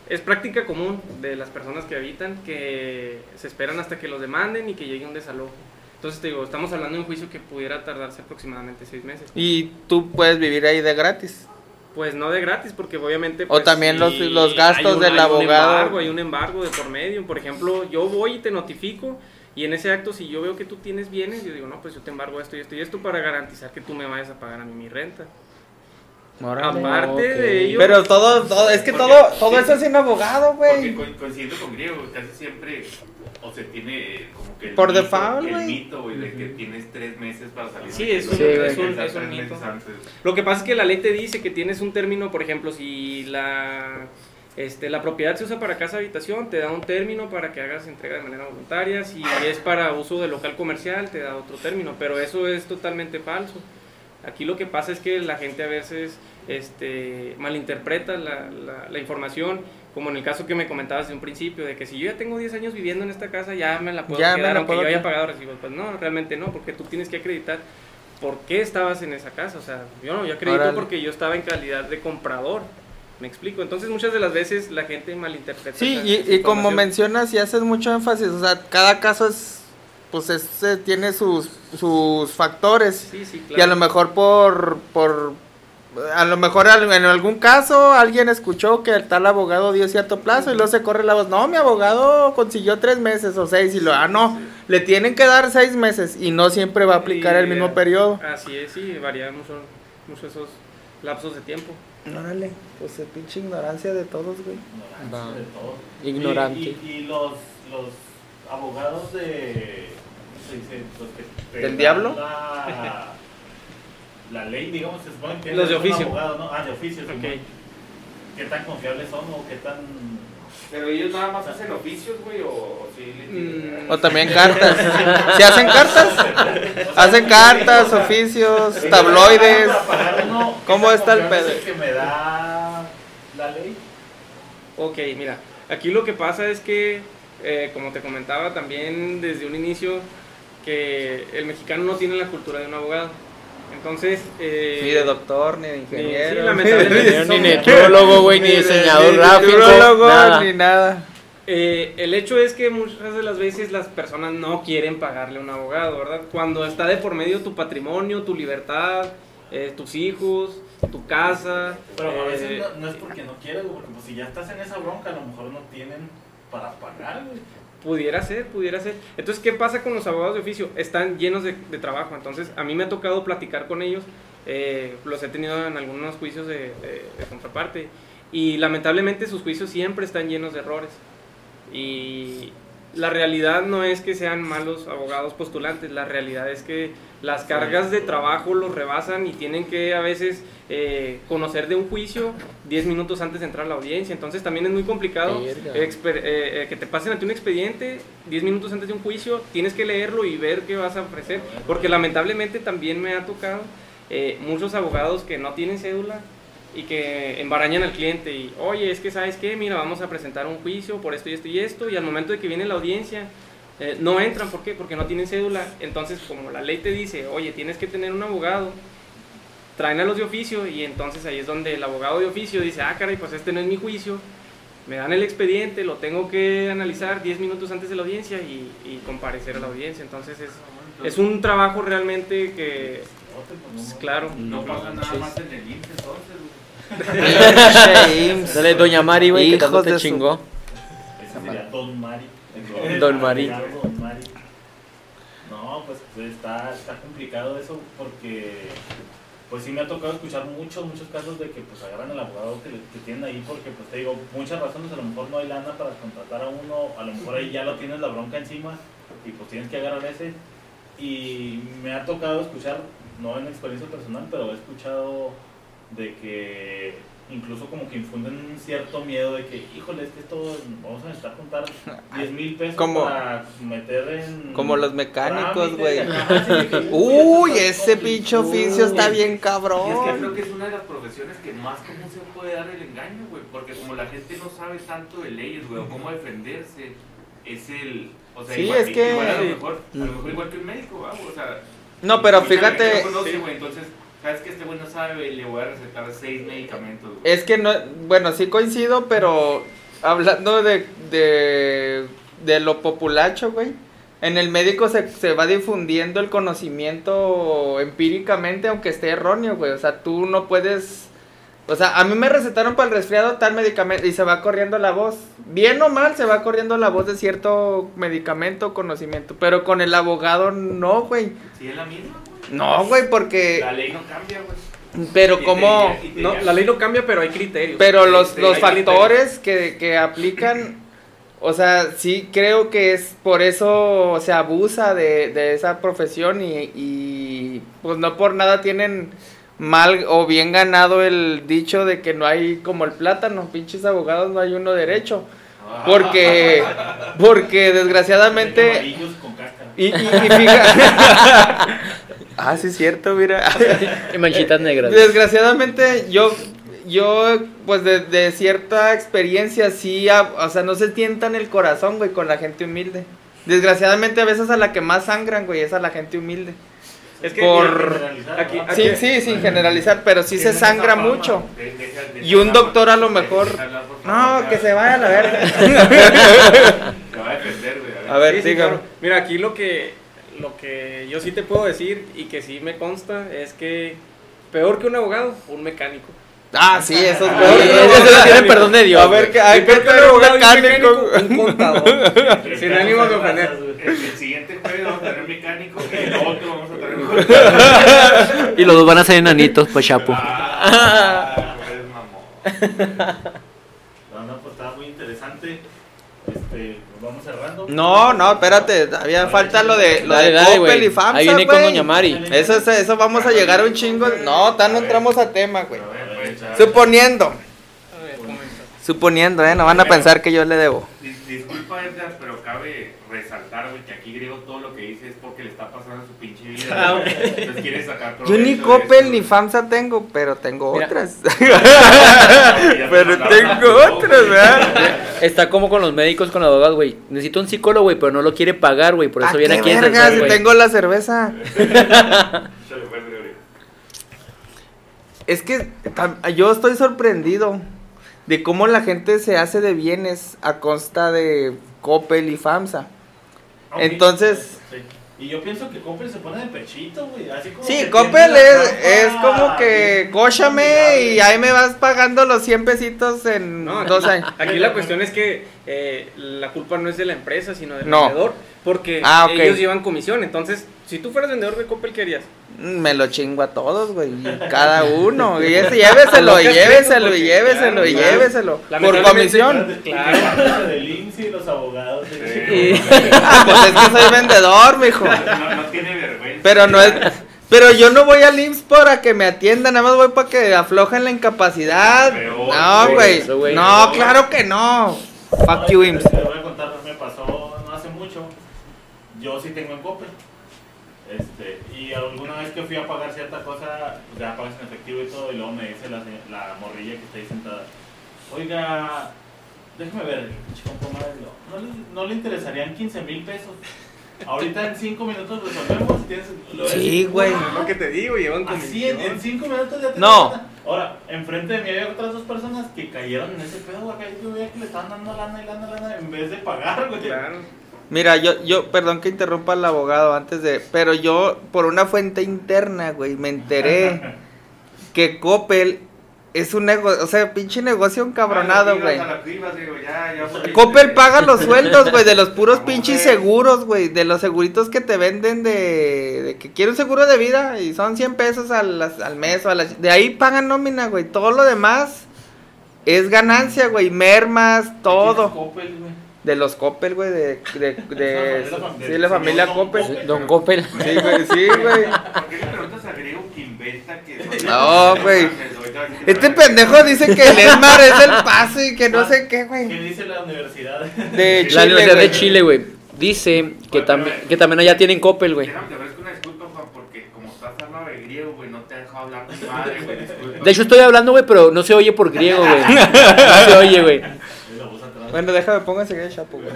es práctica común de las personas que habitan que se esperan hasta que los demanden y que llegue un desalojo. Entonces te digo, estamos hablando de un juicio que pudiera tardarse aproximadamente seis meses.
Y tú puedes vivir ahí de gratis.
Pues no de gratis, porque obviamente...
O
pues,
también los- los gastos
un-
del
hay un
abogado.
embargo, hay un embargo de por medio. Por ejemplo, yo voy y te notifico y en ese acto si yo veo que tú tienes bienes, yo digo, no, pues yo te embargo esto y esto y esto para garantizar que tú me vayas a pagar a mí mi renta. Aparte
ok.
de ello...
Pero todo, todo, es que
Porque-
todo, todo eso es sin abogado,
Porque
güey.
coincidiendo con griego, casi siempre o se tiene como que el
Por
mito,
default,
el
güey.
mito, güey, de que tienes tres meses para salir.
Sí,
de
es
un-
casa,
es
un- es un mito. Lo que pasa es que la ley te dice que tienes un término, por ejemplo, si la, este, la propiedad se usa para casa habitación, te da un término para que hagas entrega de manera voluntaria. Si es para uso de local comercial, te da otro término. Pero eso es totalmente falso. Aquí lo que pasa es que la gente a veces este, malinterpreta la, la- la información, como en el caso que me comentabas de un principio, de que si yo ya tengo 10 años viviendo en esta casa, ya me la puedo
Ya
quedar
la
aunque
puedo
yo haya pagado recibos. Pues no, realmente no, porque tú tienes que acreditar por qué estabas en esa casa. O sea, yo no, yo acredito
Órale.
porque yo estaba en calidad de comprador. Me explico. Entonces muchas de las veces la gente malinterpreta.
Sí, y, y como mencionas y haces mucho énfasis, o sea, cada caso es, pues es, eh, tiene sus, sus factores.
Sí, sí,
Y a
claro.
lo mejor por, por, a lo mejor en algún caso alguien escuchó que el tal abogado dio cierto plazo y luego se corre la voz, no, mi abogado consiguió tres meses o seis y lo, ah, no, le tienen que dar seis meses y no siempre va a aplicar
Y,
el mismo
eh,
periodo.
Así es, sí, varían mucho, mucho esos lapsos de tiempo.
Órale, pues es pinche ignorancia de todos, güey.
Ignorancia
Va.
de todo.
Ignorante.
Y, y- y los, los abogados de. ¿Cómo se dice? Los que te
¿Del diablo?
La, la ley, digamos, se supone que
Los de oficio.
abogado, ¿no? Ah, de oficio.
Ok.
Simón. ¿Qué tan confiables son o qué tan.?
Pero ellos nada más hacen oficios, güey, o, le
Mm.
O también cartas. [LAUGHS] ¿Se hacen cartas? Hacen cartas, oficios, tabloides.
Para pagar uno, ¿qué
¿Cómo está el pedo?
es el que me da la ley?
Ok, mira, aquí lo que pasa es que, eh, como te comentaba también desde un inicio, que el mexicano no tiene la cultura de un abogado. Entonces, eh,
Ni de doctor, ni de
sí,
ingeniero.
Ni
somos-
nutriólogo, güey, ni
de-
diseñador
ni
gráfico. nada.
ni nada.
Eh, el hecho es que muchas de las veces las personas no quieren pagarle a un abogado, ¿verdad? Cuando está de por medio tu patrimonio, tu libertad, eh, tus hijos, tu casa.
Pero a veces
eh,
no, no es porque no quieras, güey, porque pues, si ya estás en esa bronca, a lo mejor no tienen para pagar, güey.
Pudiera ser, pudiera ser. Entonces, ¿qué pasa con los abogados de oficio? Están llenos de, trabajo. Entonces, a mí me ha tocado platicar con ellos. eh, los he tenido en algunos juicios de- de contraparte. Y lamentablemente sus juicios siempre están llenos de errores. Y la realidad no es que sean malos abogados postulantes. La realidad es que las cargas de trabajo los rebasan y tienen que a veces eh, conocer de un juicio 10 minutos antes de entrar a la audiencia. Entonces, también es muy complicado eh, eh, que te pasen ante un expediente 10 minutos antes de un juicio, tienes que leerlo y ver qué vas a ofrecer. Porque lamentablemente también me ha tocado eh, muchos abogados que no tienen cédula y que embarañan al cliente y, oye, es que sabes qué, mira, vamos a presentar un juicio por esto y esto y esto, y al momento de que viene la audiencia, eh, no entran, ¿por qué? Porque no tienen cédula. Entonces, como la ley te dice, oye, tienes que tener un abogado, traen a los de oficio y entonces ahí es donde el abogado de oficio dice, ah, caray, pues este no es mi juicio, me dan el expediente, lo tengo que analizar 10 minutos antes de la audiencia y, y comparecer a la audiencia. Entonces es, es un trabajo realmente que,
pues,
claro,
No pasa nada más en el entonces.
Dale, Doña Mari, güey, que tanto te
de su-
chingó.
Ese sería Don Mari.
Don Mari.
Don Mari. No, pues, pues, está, está complicado eso porque pues sí me ha tocado escuchar muchos, muchos casos de que pues agarran al abogado que, que tienen ahí porque pues te digo, muchas razones, a lo mejor no hay lana para contratar a uno, a lo mejor ahí ya lo tienes la bronca encima y pues tienes que agarrar ese. Y me ha tocado escuchar, no en experiencia personal, pero he escuchado de que incluso como que infunden un cierto miedo de que, híjole, es que esto vamos a necesitar juntar [LAUGHS] 10 mil pesos
Como-
para meter en...
como los mecánicos, güey.
sí, [LAUGHS]
Uy, ese
es
pinche oficio está bien
Y es que
cabrón.
creo que es una de las profesiones que más común se puede dar el engaño, güey. Porque como la gente no sabe tanto de leyes, güey, o cómo defenderse, es el. O sea,
Sí,
igual,
es que-
igual a, lo mejor, a lo mejor igual que un médico, ¿va? O sea.
No, pero fíjate,
no conoce, entonces, ¿sabes que este güey no sabe? Le voy a recetar seis medicamentos, güey.
es que no, bueno, sí coincido, pero hablando de, de, de lo populacho, güey. En el médico se, se va difundiendo el conocimiento empíricamente, aunque esté erróneo, güey. O sea, tú no puedes... O sea, a mí me recetaron para el resfriado tal medicamento y se va corriendo la voz. Bien o mal, se va corriendo la voz de cierto medicamento o conocimiento. Pero con el abogado no, güey.
Sí, es la misma.
No, güey, porque...
La ley no cambia, güey.
Pero como...
No, la ley no cambia, pero hay criterios.
Pero los,
sí,
los factores que, que aplican, o sea, sí creo que es por eso se abusa de, de esa profesión y, y pues no por nada tienen mal o bien ganado el dicho de que no hay como el plátano, pinches abogados no hay uno derecho. Porque, [LAUGHS] porque desgraciadamente... Y, y, y fija- [LAUGHS] ah, sí es cierto, mira. [LAUGHS]
Y manchitas negras.
Desgraciadamente, yo, yo, pues de, de cierta experiencia, sí, a- o sea, no se tientan el corazón, güey, con la gente humilde. Desgraciadamente, a veces a la que más sangran, güey, es a la gente humilde.
Es que
por-
Generalizar,
aquí-.
Sí, sí, sin generalizar, pero sí se sangra
fama,
mucho.
de-
Y un doctor a lo mejor- No, que se vaya a la verga. [LAUGHS]
Va a defender, güey.
A ver,
Sí, sí,
dígame.
claro. Mira, aquí lo que, lo que yo sí te puedo decir y que sí me consta es que peor que un abogado, un mecánico.
Ah, sí, eso es Eso tiene
sí.
perdón de Dios. A ver, que hay que
peor que un abogado
mecánico.
un contador. [LAUGHS] Sin ánimo de ofender.
El, el siguiente jueves vamos a tener un mecánico y el otro vamos a tener un contador. [LAUGHS]
Y los dos van a ser enanitos, pues chapo.
Ah, eres [LAUGHS] mamón.
No, no, pues estaba muy interesante. Este,
No, no, espérate, todavía falta lo de lo
Dale,
de
dale,
Coppel y
güey.
FAMSA,
Ahí viene con
güey.
Doña Mari.
Eso, es- eso vamos a llegar a un chingo. No, tan no entramos a tema, güey.
A ver, pues.
Suponiendo, suponiendo, eh, no van a pensar que yo le debo.
Dis- Disculpa, Edgar, pero cabe resaltar, güey, que aquí griego todo lo que dice es porque le está pasando [LAUGHS]
Ah.
Entonces sacar
Yo ni Coppel ni. FAMSA tengo, pero tengo
Mira.
otras. [LAUGHS] [LAUGHS] Pero tengo otras. ¿verdad?
Está como con los médicos, con los abogados, güey. Necesito un psicólogo, güey, pero no lo quiere pagar, güey. Por eso
¿A
viene aquí a
Si tengo la cerveza. Es que yo estoy sorprendido de cómo la gente se hace de bienes a costa de Coppel y FAMSA. Entonces-
Sí. Y yo pienso que Coppel se pone de pechito, güey. Así como
Sí, Coppel es, es como que cóchame y ahí me vas pagando los 100 pesitos en
No,
dos años.
aquí la cuestión es que eh, la culpa no es de la empresa, sino del
No.
vendedor. Porque
Ah,
ellos llevan comisión. Entonces, si tú fueras vendedor de Coppel, ¿qué harías?
Mm, Me lo chingo a todos, güey. Cada [LAUGHS] uno. Y ese, lléveselo, lléveselo,
porque,
y lléveselo,
claro,
y lléveselo. Por comisión.
Claro.
Claro. del IMSS y los abogados.
Sí.
Ah, [LAUGHS] pues es que soy vendedor, mijo.
No, no tiene vergüenza.
Pero no es. Pero yo no voy al IMSS para que me atiendan, nada más voy para que aflojen la incapacidad.
Peor,
No,
güey.
No, claro que no. Fuck you, IMSS.
Te voy a contar, me pasó no hace mucho. Yo sí tengo en Coppel. Este, y alguna vez que fui a pagar cierta cosa, pues ya pagas en efectivo y todo, y luego me dice la, la morrilla que está ahí sentada, oiga, déjame ver, chico, no, no le, no le interesarían 15 mil pesos. Ahorita en 5 minutos resolvemos. Tienes, lo
Sí, güey.
Es lo que te digo, llevan
Así en 5 minutos ya te
No.
Ahora, enfrente de mí había otras dos personas que cayeron en ese pedo, güey. Yo veía que le estaban dando lana y lana, lana en vez de pagar, güey.
Claro.
Mira, yo, yo, perdón que interrumpa al abogado antes de, pero yo por una fuente interna, güey, me enteré [LAUGHS] que Coppel es un negocio, o sea, pinche negocio encabronado,
A la
güey. Coppel paga los [LAUGHS] sueldos, güey, de los puros pinches seguros, güey, de los seguritos que te venden de, de que quiero un seguro de vida y son 100 pesos al, al mes o a la, de ahí pagan nómina, güey, todo lo demás es ganancia, güey, mermas, todo.
Coppel, güey.
De los Coppel, güey, de, de, [LAUGHS] de,
Es la familia-
sí, la familia
Don
Coppel.
Coppel.
Don Coppel.
Sí, güey, sí, güey.
¿Por qué le preguntas a Griego que inventa que
No, [LAUGHS] güey. Este pendejo dice que el Esmar es el paso y que no sé qué,
¿Qué
güey.
dice la universidad?
De
La
Chile,
Universidad de
güey.
Chile, güey. Dice que, también que también allá tienen Coppel, güey.
Déjame te ofrezco una disculpa, Juan, porque como estás hablando de griego, güey, no te ha dejado hablar mi madre, güey, disculpa.
De hecho, estoy hablando, güey, pero no se oye por griego, güey. [LAUGHS] No se oye, güey.
Y la voz atrás.
Bueno, déjame pongo enseguida el chapo, güey. [LAUGHS]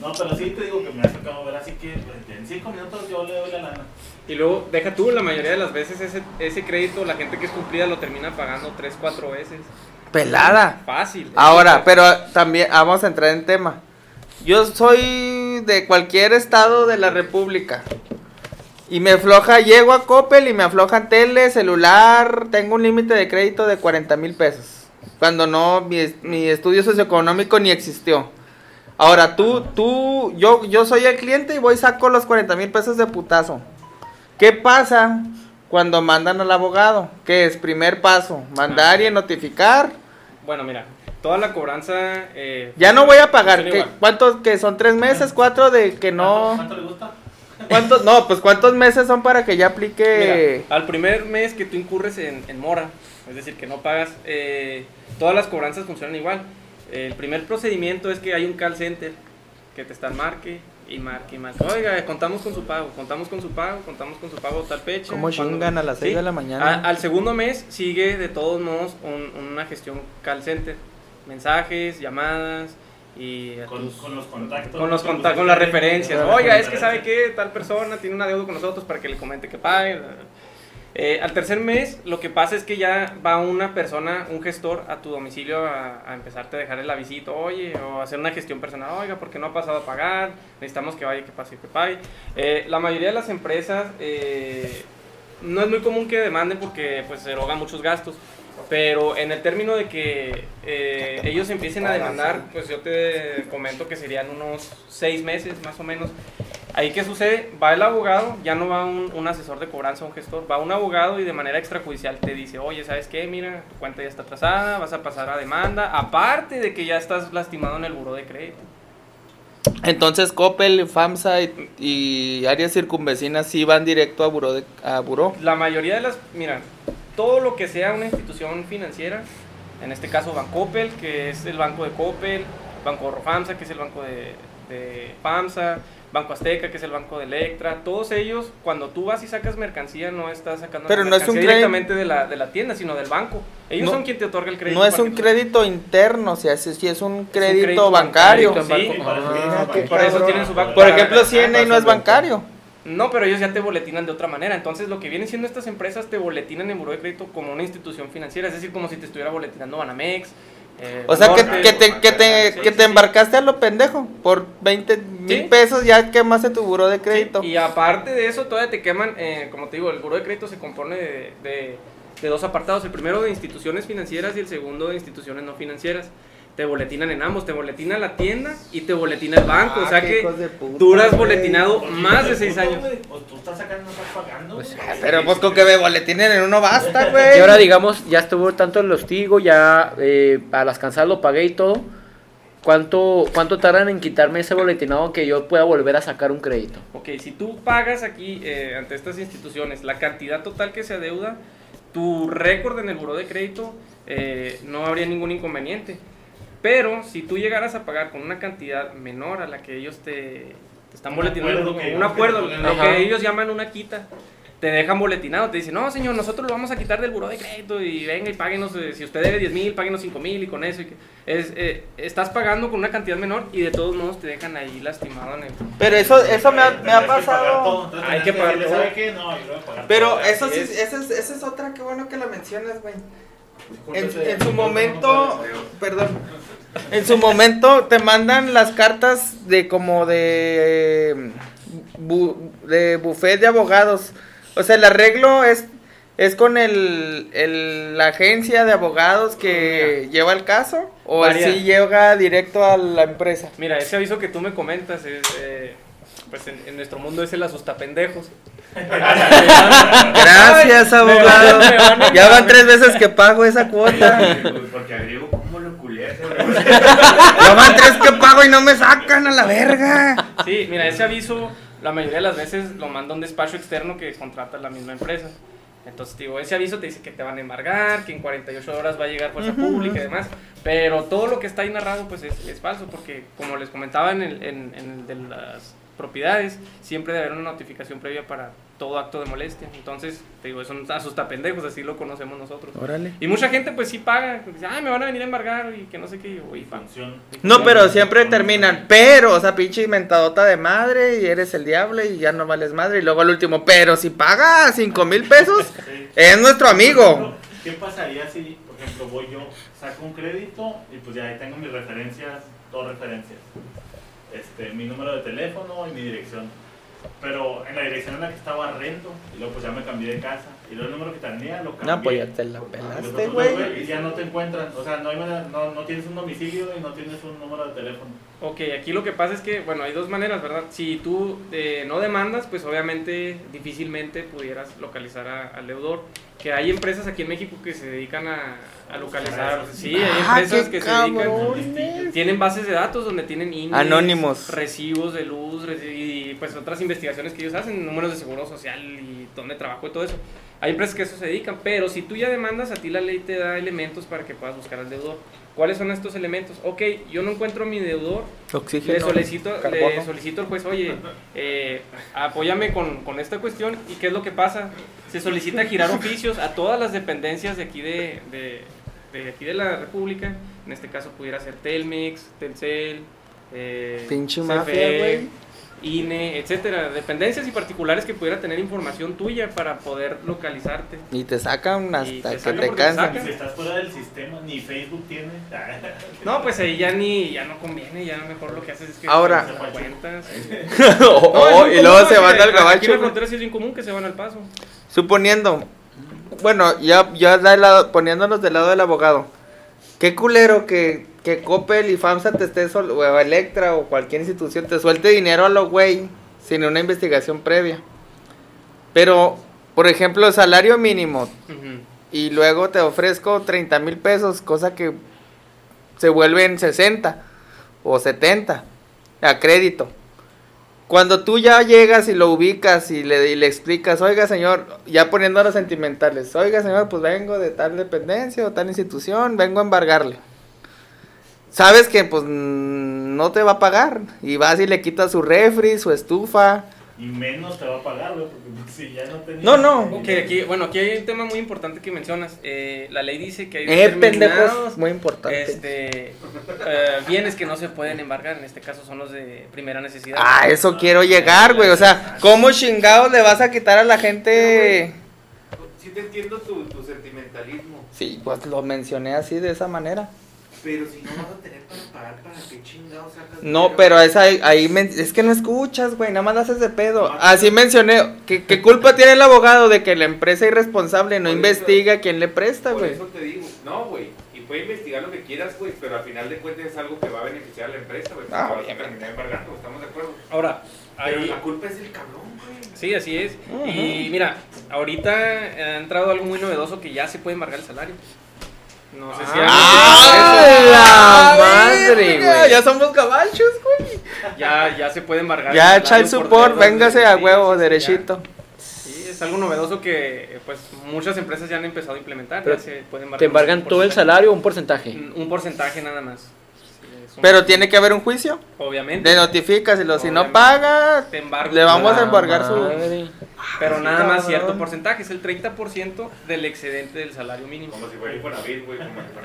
No, pero sí te digo que me ha tocado ver, así que pues, en cinco minutos yo le doy la lana.
Y luego, deja tú, la mayoría de las veces ese, ese crédito, la gente que es cumplida lo termina pagando 3, 4 veces.
Pelada.
Fácil.
Ahora, pero también ah, vamos a entrar en tema. Yo soy de cualquier estado de la república. Y me afloja, llego a Coppel y me aflojan tele, celular, tengo un límite de crédito de 40 mil pesos. Cuando no, mi, es- mi estudio socioeconómico ni existió. Ahora tú, tú, yo, yo soy el cliente y voy y saco los 40 mil pesos de putazo. ¿Qué pasa cuando mandan al abogado? ¿Qué es? Primer paso, mandar y notificar.
Bueno, mira, toda la cobranza... eh,
Ya no voy a pagar.
funciona
¿Qué-
igual.
¿Cuántos que son tres meses, cuatro de que
¿Cuánto,
no?
¿Cuánto le gusta?
¿Cuántos? No, pues cuántos meses son para que ya aplique.
Mira, al primer mes que tú incurres en, en mora, es decir, que no pagas, eh, todas las cobranzas funcionan igual. El primer procedimiento es que hay un call center que te están marque y marque y marque. Oiga, contamos con su pago, contamos con su pago, contamos con su pago tal fecha.
¿Cómo chingan a las seis
Sí.
de la mañana?
A- al segundo mes sigue de todos modos un- una gestión call center, mensajes, llamadas y
Con,
tus-
con los contactos.
con los
con
las referencias. Oiga, es que sabe que tal persona tiene una deuda con nosotros para que le comente que pague. Eh, al tercer mes, lo que pasa es que ya va una persona, un gestor, a tu domicilio a, a empezarte a dejar el avisito, oye, o hacer una gestión personal, oiga, porque no ha pasado a pagar, necesitamos que vaya, que pase, que pague. Eh, la mayoría de las empresas eh, no es muy común que demanden porque pues se erogan muchos gastos. Pero en el término de que ellos empiecen a demandar, pues yo te comento que serían unos seis meses más o menos. Ahí qué sucede, va el abogado, ya no va un, un asesor de cobranza, un gestor, va un abogado y de manera extrajudicial te dice, oye, ¿sabes qué? Mira, tu cuenta ya está atrasada, vas a pasar a demanda, aparte de que ya estás lastimado en el buro de crédito.
Entonces Coppel, FAMSA y, y áreas circunvecinas sí van directo a buró. De, a buró.
La mayoría de las, mira, todo lo que sea una institución financiera, en este caso Bancoppel, que es el banco de Coppel, Banco Rofamsa, que es el banco de, de FAMSA, Banco Azteca, que es el banco de Electra, todos ellos, cuando tú vas y sacas mercancía, no estás sacando
Pero no es un crédito-
directamente de la, de la tienda, sino del banco. Ellos
No-
son quien te otorga el crédito.
No es un
tú-
crédito interno, o sea, si si es un crédito,
crédito
bancario.
bancario,
Sí,
para eso
Ah,
Por eso tienen su banco.
Por
para-
ejemplo, CNA no es bancario.
No, pero ellos ya te boletinan de otra manera. Entonces, lo que vienen siendo estas empresas te boletinan en buró de crédito como una institución financiera, es decir, como si te estuviera boletinando Banamex. Eh,
O sea, que, te, que te,
Sí,
que
sí,
te
sí.
embarcaste a lo pendejo. Por 20 mil pesos ya quemaste tu buró de crédito.
Y aparte de eso, todavía te queman, eh, como te digo, el buró de crédito se compone de, de- de dos apartados. El primero de instituciones financieras y el segundo de instituciones no financieras. Te boletinan en ambos, te boletina la tienda y te boletina el banco.
Ah,
o sea que
puta,
duras
güey.
boletinado
Pues,
más de
hijo
seis
puta,
años.
güey, Pues tú estás sacando, no estás pagando.
Pues,
güey.
Pero pues con que me boletinen en uno basta, [LAUGHS] güey.
Y ahora digamos, ya estuvo tanto el hostigo, ya eh, a las cansadas lo pagué y todo. ¿Cuánto, ¿Cuánto tardan en quitarme ese boletinado que yo pueda volver a sacar un crédito?
Ok, si tú pagas aquí eh, ante estas instituciones la cantidad total que se adeuda, tu récord en el buró de crédito eh, no habría ningún inconveniente. Pero si tú llegaras a pagar con una cantidad menor a la que ellos te, te están
Un
boletinando,
acuerdo que-
un acuerdo,
que
lo que ellos llaman una quita, te dejan boletinado, te dicen, no señor, nosotros lo vamos a quitar del buró de crédito y venga y páguenos, eh, si usted debe 10 mil, páguenos 5 mil y con eso. Y que, es, eh, estás pagando con una cantidad menor y de todos modos te dejan ahí lastimado en el...
Pero eso, eso me ha, me ha
que todo,
pasado.
Hay que pagar todo.
¿Sabe qué? No, yo voy a pagar
Pero
todo.
eso sí,
es.
esa es, esa es otra, qué bueno que la mencionas, güey. En, su momento, perdón, en su momento te mandan las cartas de como de, bu- de buffet de abogados. O sea, el arreglo es, ¿Es con el, el- la agencia de abogados que lleva el caso? ¿O si llega directo a la empresa?
Mira, ese aviso que tú me comentas es, eh, pues en, en nuestro mundo es el asustapendejos.
Gracias,
me
abogado.
van- me van a-
Ya van tres veces que pago esa cuota.
Porque a Griego, ¿cómo lo culé?
Ya van tres que pago y no me sacan a la verga.
Sí, mira, ese aviso la mayoría de las veces lo manda un despacho externo que contrata la misma empresa. Entonces, digo, ese aviso te dice que te van a embargar, que en 48 horas va a llegar fuerza pública y demás. Pero todo lo que está ahí narrado, pues es, es falso, porque como les comentaba en el, en, en el de las propiedades, siempre debe haber una notificación previa para todo acto de molestia. Entonces, te digo, eso asusta pendejos, así lo conocemos nosotros.
Órale.
Y mucha gente, pues sí paga, dice, ay, me van a venir a embargar y que no sé qué. Y.
Función.
No, pero siempre terminan, pero, o sea, pinche inventadota de madre y eres el diablo y ya no vales madre. Y luego al último, pero si paga cinco mil pesos, [LAUGHS]
Sí.
es nuestro amigo.
¿Qué pasaría si, por ejemplo, voy yo, saco un crédito y pues ya ahí tengo mis referencias, dos referencias? Este, mi número de teléfono y mi dirección. Pero en la dirección en la que estaba rento, y luego pues ya me cambié de casa. Y luego el número que tenía lo cambié.
No, pues ya te la pelaste,
otros
güey.
Y ya no te encuentran. O sea, no, hay manera- no, no tienes un domicilio y no tienes un número de teléfono.
Ok, aquí lo que pasa es que, bueno, hay dos maneras, ¿verdad? Si tú eh, no demandas, pues obviamente difícilmente pudieras localizar a- al deudor. Que hay empresas aquí en México que se dedican a, a localizar. Sí, hay
Ah,
empresas que se dedican. Tienen bases de datos donde tienen INES,
Anónimos.
recibos de luz y pues otras investigaciones que ellos hacen, números de seguro social y dónde trabajo y todo eso. Hay empresas que a eso se dedican, pero si tú ya demandas, a ti la ley te da elementos para que puedas buscar al deudor. ¿Cuáles son estos elementos? Ok, yo no encuentro a mi deudor, le
Oxígeno.
solicito, le solicito al juez, oye, eh, apóyame con, con esta cuestión. ¿Y qué es lo que pasa? Se solicita girar oficios a todas las dependencias de aquí de, de, de aquí de la República. En este caso pudiera ser Telmex, Telcel, eh,
Pinche
CFE,
mafia.
INE, etcétera. Dependencias y particulares que pudiera tener información tuya para poder localizarte.
Y te sacan
Y
hasta
te
que
sacan
te cansan.
Si estás fuera del sistema, ni Facebook tiene.
No, pues ahí ya ni, ya no conviene, ya mejor lo que haces es que
Ahora.
te cuentas. [LAUGHS]
Oh, y luego se van al
Aquí en la frontera sí es bien común que se van al paso.
Suponiendo, bueno, ya, ya del lado- poniéndonos del lado del abogado, qué culero que, que Coppel y FAMSA te esté sol o Electra o cualquier institución te suelte dinero a lo güey sin una investigación previa. Pero, por ejemplo, salario mínimo y luego te ofrezco 30 mil pesos, cosa que se vuelven 60 o 70 a crédito. Cuando tú ya llegas y lo ubicas y le, y le explicas, oiga señor, ya poniéndonos sentimentales, oiga señor, pues vengo de tal dependencia o tal institución, vengo a embargarle. Sabes que pues no te va a pagar y vas y le quitas su refri, su estufa.
Y menos te va a pagar, güey, porque [LAUGHS] si ya no tenías.
No, no.
Ok, aquí, bueno, aquí hay un tema muy importante que mencionas. Eh, la ley dice que hay
Eh, pendejos, muy importante.
este, eh, bienes que no se pueden embargar. En este caso son los de primera necesidad.
Ah, eso quiero llegar, güey. O sea, ¿cómo chingados le vas a quitar a la gente?
Sí te entiendo tu, tu sentimentalismo,
Sí, pues lo mencioné así de esa manera.
Pero si no vas a tener para pagar, ¿para qué chingados sacas
No,
dinero?
pero es ahí, ahí men- es que no escuchas, güey, nada más haces de pedo. Así mencioné, ¿qué, qué culpa tiene el abogado de que la empresa irresponsable no
Por eso-
investiga quién le presta,
Por
güey?
eso te digo, no, güey, y puede investigar lo que quieras, güey, pero al final de cuentas es algo que va a beneficiar a la empresa, güey,
Ah,
a
obviamente.
embargando, ¿estamos de acuerdo?
Ahora,
Pero
ahí,
la culpa es del cabrón, güey.
sí, así es. Y mira, ahorita ha entrado algo muy novedoso que ya se puede embargar el salario. No sé si
¡Ah, la madre, güey! Ya somos cabachos, güey.
ya, ya se puede embargar.
Ya, child
por
support, véngase a huevo, derechito.
Sí, es algo novedoso que pues muchas empresas ya han empezado a implementar.
Pero
ya se puede embargar
¿Te embargan todo el salario o un porcentaje?
Un porcentaje nada más.
Pero tiene que haber un juicio.
Obviamente.
Le notificas y lo, si no paga,
te embargo.
le vamos a embargar su...
madre.
Pero nada
cabrón.
más cierto porcentaje, es el 30% del excedente del salario mínimo.
Como si fuera Infonavit, güey,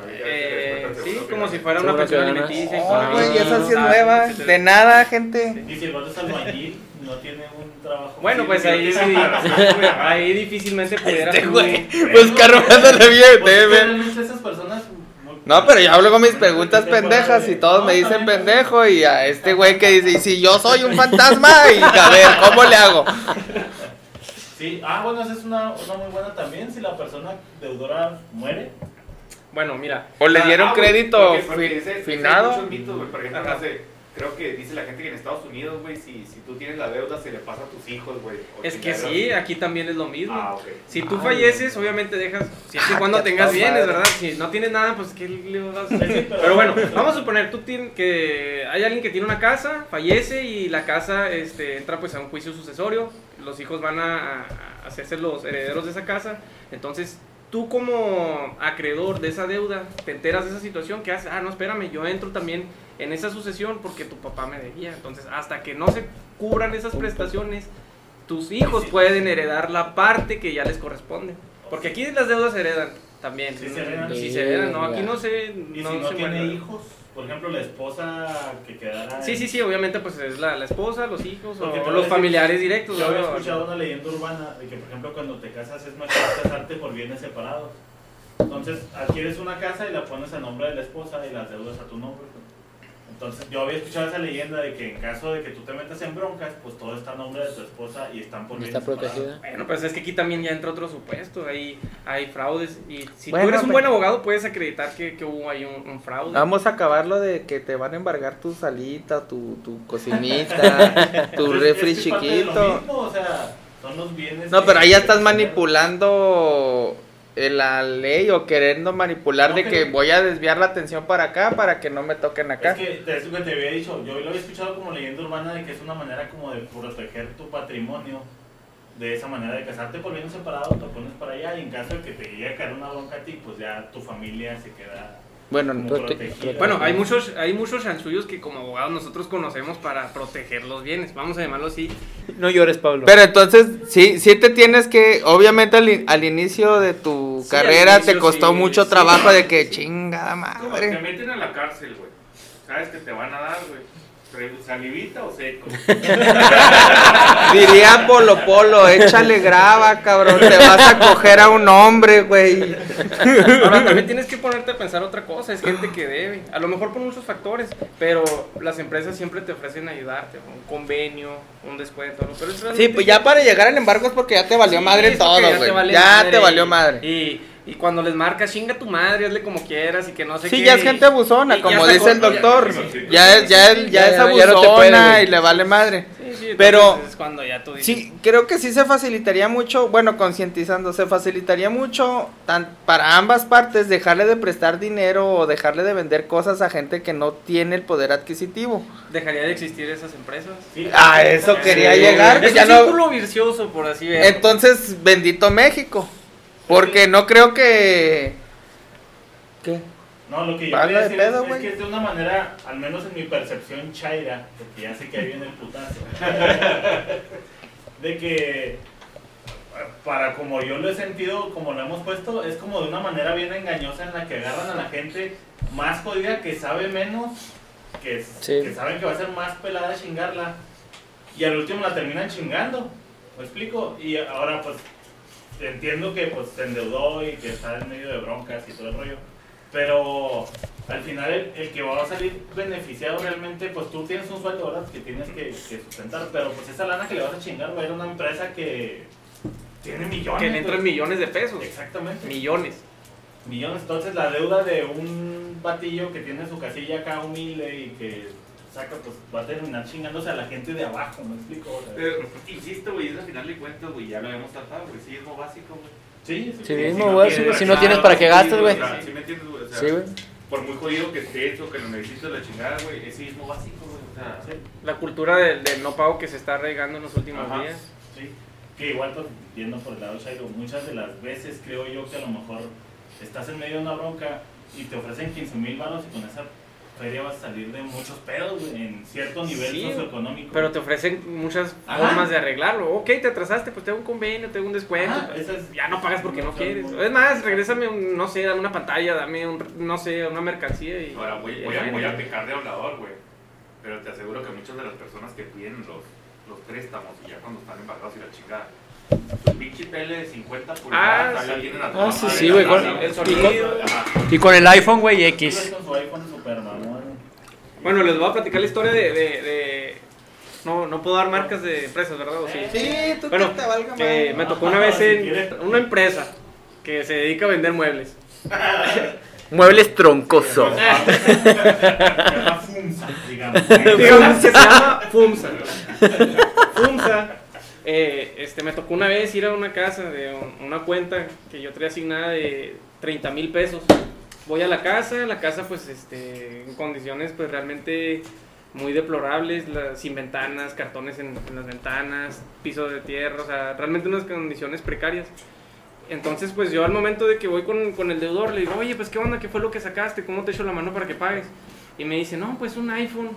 Eh, sí, como si fuera una pensión alimenticia.
Oh, güey, esa sí es
SAT,
nueva. De nada, gente.
Y si el vato es albañil, no tiene un trabajo.
Bueno, pues ahí sí, ahí difícilmente pudieras
Este güey, pues cargándole bien, te ven.
realmente esas personas.
No, pero yo hablo con mis preguntas pendejas y todos me dicen pendejo y a este güey que dice, y si yo soy un fantasma y a ver, ¿cómo le hago?
Sí, ah, bueno, esa es una, una muy buena también. Si la persona deudora muere,
Bueno, mira.
O le
ah,
dieron
Ah, güey,
crédito
porque- porque
fi-
ese- ese
finado.
Hay muchos mitos, güey. Por ejemplo,
Ajá.
Creo que dice la gente que en Estados Unidos, güey, si, si tú tienes la deuda, se le pasa a tus hijos, güey.
Es que sí, aquí también es lo mismo.
Ah, ok.
Si tú
Ay,
falleces, obviamente dejas, [LAUGHS] siempre y
Ah,
cuando tengas bienes,
madre.
¿verdad? Si no tienes nada, pues ¿qué le vas a [LAUGHS] hacer?
pero-
Pero bueno, vamos a suponer, tú tienes que hay alguien que tiene una casa, fallece y la casa este, entra pues a un juicio sucesorio, los hijos van a, a hacerse los herederos de esa casa, entonces tú como acreedor de esa deuda te enteras de esa situación, que haces? Ah, no, espérame, yo entro también en esa sucesión porque tu papá me debía, entonces hasta que no se cubran esas prestaciones, tus hijos pueden heredar la parte que ya les corresponde. Porque aquí las deudas se heredan también.
Sí se heredan.
Sí se heredan, no, aquí no se...
y
no
si no
se
tiene
maneja.
hijos, por ejemplo, la esposa que quedara.
Sí,
en-
sí, sí, obviamente pues es la, la esposa, los hijos
Porque
o los familiares directos.
Yo había escuchado una leyenda urbana de que, por ejemplo, cuando te casas es mejor casarte por bienes separados. Entonces, adquieres una casa y la pones a nombre de la esposa y las deudas a tu nombre. Entonces, yo había escuchado esa leyenda de que en caso de que tú te metas en broncas, pues todo está a nombre de tu esposa y están por
Está protegida.
Bueno, pues es que aquí también ya entra otro supuesto, hay, hay fraudes y si
Bueno,
tú eres un
pero-
buen abogado puedes acreditar que, que hubo ahí un, un fraude.
Vamos a acabarlo de que te van a embargar tu salita, tu, tu cocinita, [LAUGHS] tu
Entonces,
refri
es que es parte de lo
chiquito.
mismo, o sea, son los bienes
No,
que-
pero ahí ya estás manipulando la ley o queriendo manipular
No,
de que voy a desviar la atención para acá para que no me toquen acá.
Es que te, te había dicho, yo lo había escuchado como leyenda urbana de que es una manera como de proteger tu patrimonio. De esa manera de casarte por bienes separados, te pones para allá y en caso de que te llegue a caer una bronca a ti, pues ya tu familia se queda
Bueno,
prote-.
Bueno, hay muchos, hay muchos chanchullos que como abogados nosotros conocemos para proteger los bienes, vamos a llamarlo así.
No llores, Pablo.
pero entonces sí, sí te tienes que, obviamente al, in- al inicio de tu
Sí,
carrera
inicio
te costó
sí,
mucho
sí.
trabajo de que chingada
Como Te
madre.
meten a la cárcel, güey. Sabes que te van a dar, güey. ¿Salivita o seco? [LAUGHS]
Diría Polo Polo, échale grava, cabrón, te vas a coger a un hombre, güey. [LAUGHS]
Ahora también tienes que ponerte a pensar otra cosa, es gente que debe, a lo mejor por muchos factores, pero las empresas siempre te ofrecen ayudarte, un convenio, un descuento, ¿no? pero es
Sí, pues ya para llegar al embargo es porque ya te valió
Sí,
madre todo,
ya te
güey.
vale
Ya
madre
te valió madre.
Y, y cuando les marcas, chinga tu madre, hazle como quieras y que no sé
Sí,
qué.
ya es gente abusona,
y-
como dice el doctor.
ya, ya,
Ya es, ya es, ya es
ya no te
abusona y le vale madre.
Sí, sí, entonces
Pero-
es cuando ya tú dices,
Sí, creo que sí se facilitaría mucho, bueno, concientizando, se facilitaría mucho tan, para ambas partes dejarle de prestar dinero o dejarle de vender cosas a gente que no tiene el poder adquisitivo.
dejaría de existir esas empresas.
Sí,
A eso quería
Sí,
llegar, pues
es
ya
un
no-
círculo vicioso, por así verlo.
Entonces, bendito México. Porque no creo que... ¿Qué?
No, lo que yo
Paga
quería
de
decir
pedo,
es, que es de una manera, al menos en mi percepción chaira, porque ya sé que ahí viene el putazo, de que para como yo lo he sentido, como lo hemos puesto, es como de una manera bien engañosa en la que agarran a la gente más jodida que sabe menos, que,
Sí.
que saben que va a ser más pelada chingarla, y al último la terminan chingando, ¿me explico? Y ahora pues entiendo que pues se endeudó y que está en medio de broncas y todo el rollo, pero al final el, el que va a salir beneficiado realmente, pues tú tienes un sueldo, ¿verdad? Que tienes que, que sustentar, pero pues esa lana que le vas a chingar va a ir a una empresa que tiene millones.
que le entran millones de pesos.
Exactamente.
Millones.
Millones. Entonces la deuda de un batillo que tiene su casilla acá humilde y que saca, pues va a terminar chingándose a la gente de abajo, ¿me explico? O sea,
Pero, insisto, güey, es al final de cuentas, güey, ya lo habíamos tratado, güey, sí es lo básico, güey.
sí,
Sí,
sí,
mismo,
no
güey, si no tienes para qué
sí,
gastes, güey.
¿sí me entiendes, güey? O sea,
Sí, güey.
por muy jodido que estés o que lo necesites la chingada, güey, es civismo básico, güey. O sea,
Sí,
La cultura del, del no pago que se está regando en los últimos
Ajá.
días.
sí. Que igual, pues, viendo por el lado Chairo, muchas de las veces creo yo que a lo mejor estás en medio de una bronca y te ofrecen 15 mil baros y con esa feria vas a salir de muchos pedos, güey, en cierto nivel
Sí,
socioeconómico.
Pero te ofrecen muchas
Ajá.
formas de arreglarlo. Ok, te atrasaste, pues te hago un convenio, te hago un descuento.
Ajá,
pues,
es-
ya no pagas porque no
no,
quieres. Es más, regrésame, un, no sé, dame una pantalla, dame un, no sé, una mercancía y...
ahora voy,
y-
voy, a, voy a pecar de hablador, güey. Pero te aseguro que muchas de las personas que piden los, los préstamos y ya cuando están embargados y la chingada, pinche tele de 50 pulgadas,
Ah, sí.
tienen a
Ah, sí, sí, güey, con-. Y con el iPhone, güey, X.
Bueno, les voy a platicar la historia de, de, de, No, no puedo dar marcas de empresas, ¿verdad? ¿O sí?
Sí, tú
Bueno,
que te valga
eh, me tocó una vez en una empresa que se dedica a vender muebles. [LAUGHS]
Muebles troncoso. [LAUGHS]
Funza, digamos.
Digamos que se llama FUMSA. FUMSA, eh, este, me tocó una vez ir a una casa de un- una cuenta que yo traía asignada de 30 mil pesos. Voy a la casa, la casa pues este, en condiciones pues realmente muy deplorables, sin ventanas, cartones en, en las ventanas, piso de tierra, o sea, realmente unas condiciones precarias. Entonces, pues yo al momento de que voy con, con el deudor, le digo, oye, pues qué onda, qué fue lo que sacaste, cómo te echo la mano para que pagues. Y me dice, no, pues un iPhone.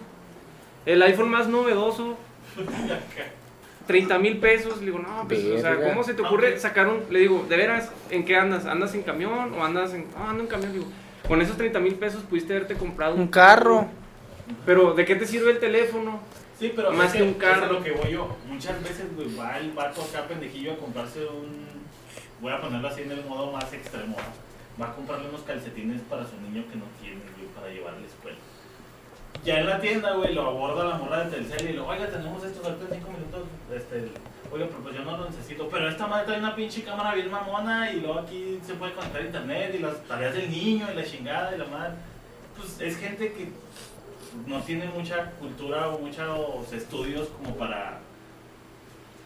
El iPhone más novedoso. [LAUGHS] 30 mil pesos. Le digo, no, pues, o sea. ¿cómo se te ocurre sacar un.? Le digo, ¿de veras? ¿En qué andas? ¿Andas en camión o andas en.? Ah, ando en camión. Digo, con esos 30 mil pesos pudiste haberte comprado
Un carro.
Pero, ¿de qué te sirve el teléfono?
Sí, pero
Más
es
que un
es
carro.
a lo que voy yo. Muchas veces, güey, va el vato acá pendejillo a comprarse un. Voy a ponerlo así en el modo más extremo. Va a comprarle unos calcetines para su niño que no tiene, güey, para llevar a la escuela. Ya en la tienda, güey, lo aborda la morra de Telcel y lo, oiga, tenemos estos ahorita en 5 minutos. Este, oiga, pero pues yo no lo necesito. Pero esta madre trae una pinche cámara bien mamona y luego aquí se puede conectar internet y las tareas del niño y la chingada y la madre. Pues es gente que no tiene mucha cultura o muchos estudios como para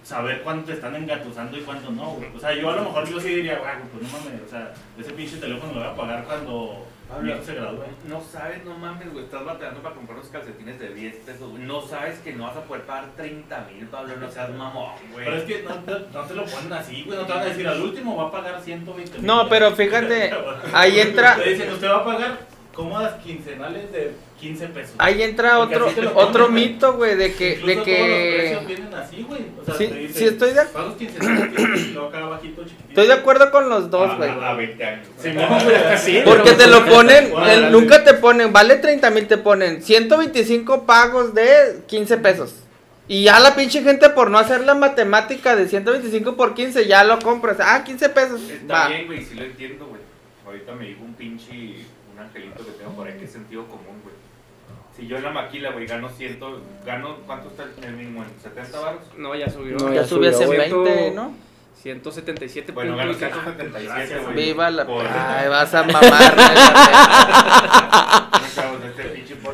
saber cuánto te están engatusando y cuánto no, güey. O sea, yo a lo mejor yo sí diría, "Guau, pues no mames, o sea, ese pinche teléfono lo voy a pagar cuando hijo se gradúe.
No sabes, no mames, güey. Estás batallando para comprar unos calcetines de 10 pesos, güey. No sabes que no vas a poder pagar 30 mil, Pablo. No seas mamón, güey.
Pero es que no, no- no te lo ponen así, güey. No te van a decir, al último va a pagar 120 mil.
No, pero fíjate, [LAUGHS] ahí entra-
Te dicen, usted va a pagar cómodas quincenales de 15 pesos.
Ahí entra
Porque
otro otro
güey.
mito, güey, de que
Incluso
de
todos los
que
precios vienen así, güey. O sea,
Sí,
te dicen,
sí, estoy de-
Pagos quincenales y luego acá abajito chiquitito.
estoy de acuerdo con los
Ah,
dos, güey.
A 20 años.
Sí, güey. [LAUGHS]
Porque te lo [LAUGHS] ponen, el- nunca te ponen, vale 30 mil, te ponen 125 pagos de 15 pesos. Y ya la pinche gente por no hacer la matemática de 125 por 15 ya lo compras. Ah, 15 pesos.
Está
Va.
bien, güey, sí lo entiendo, güey. Ahorita me dijo un pinche, un angelito que tengo por ahí que es sentido común, güey. Si yo en la maquila, güey, gano ciento, gano, ¿cuánto está el mínimo? ¿En 70 baros?
No, ya subió.
No,
Ya
ya
subí hace
subió,
güey.
20, ¿no?
177
Bueno, gano
y carajo.
177, güey.
Viva la...
Por-
Ay, vas a mamar. [LAUGHS]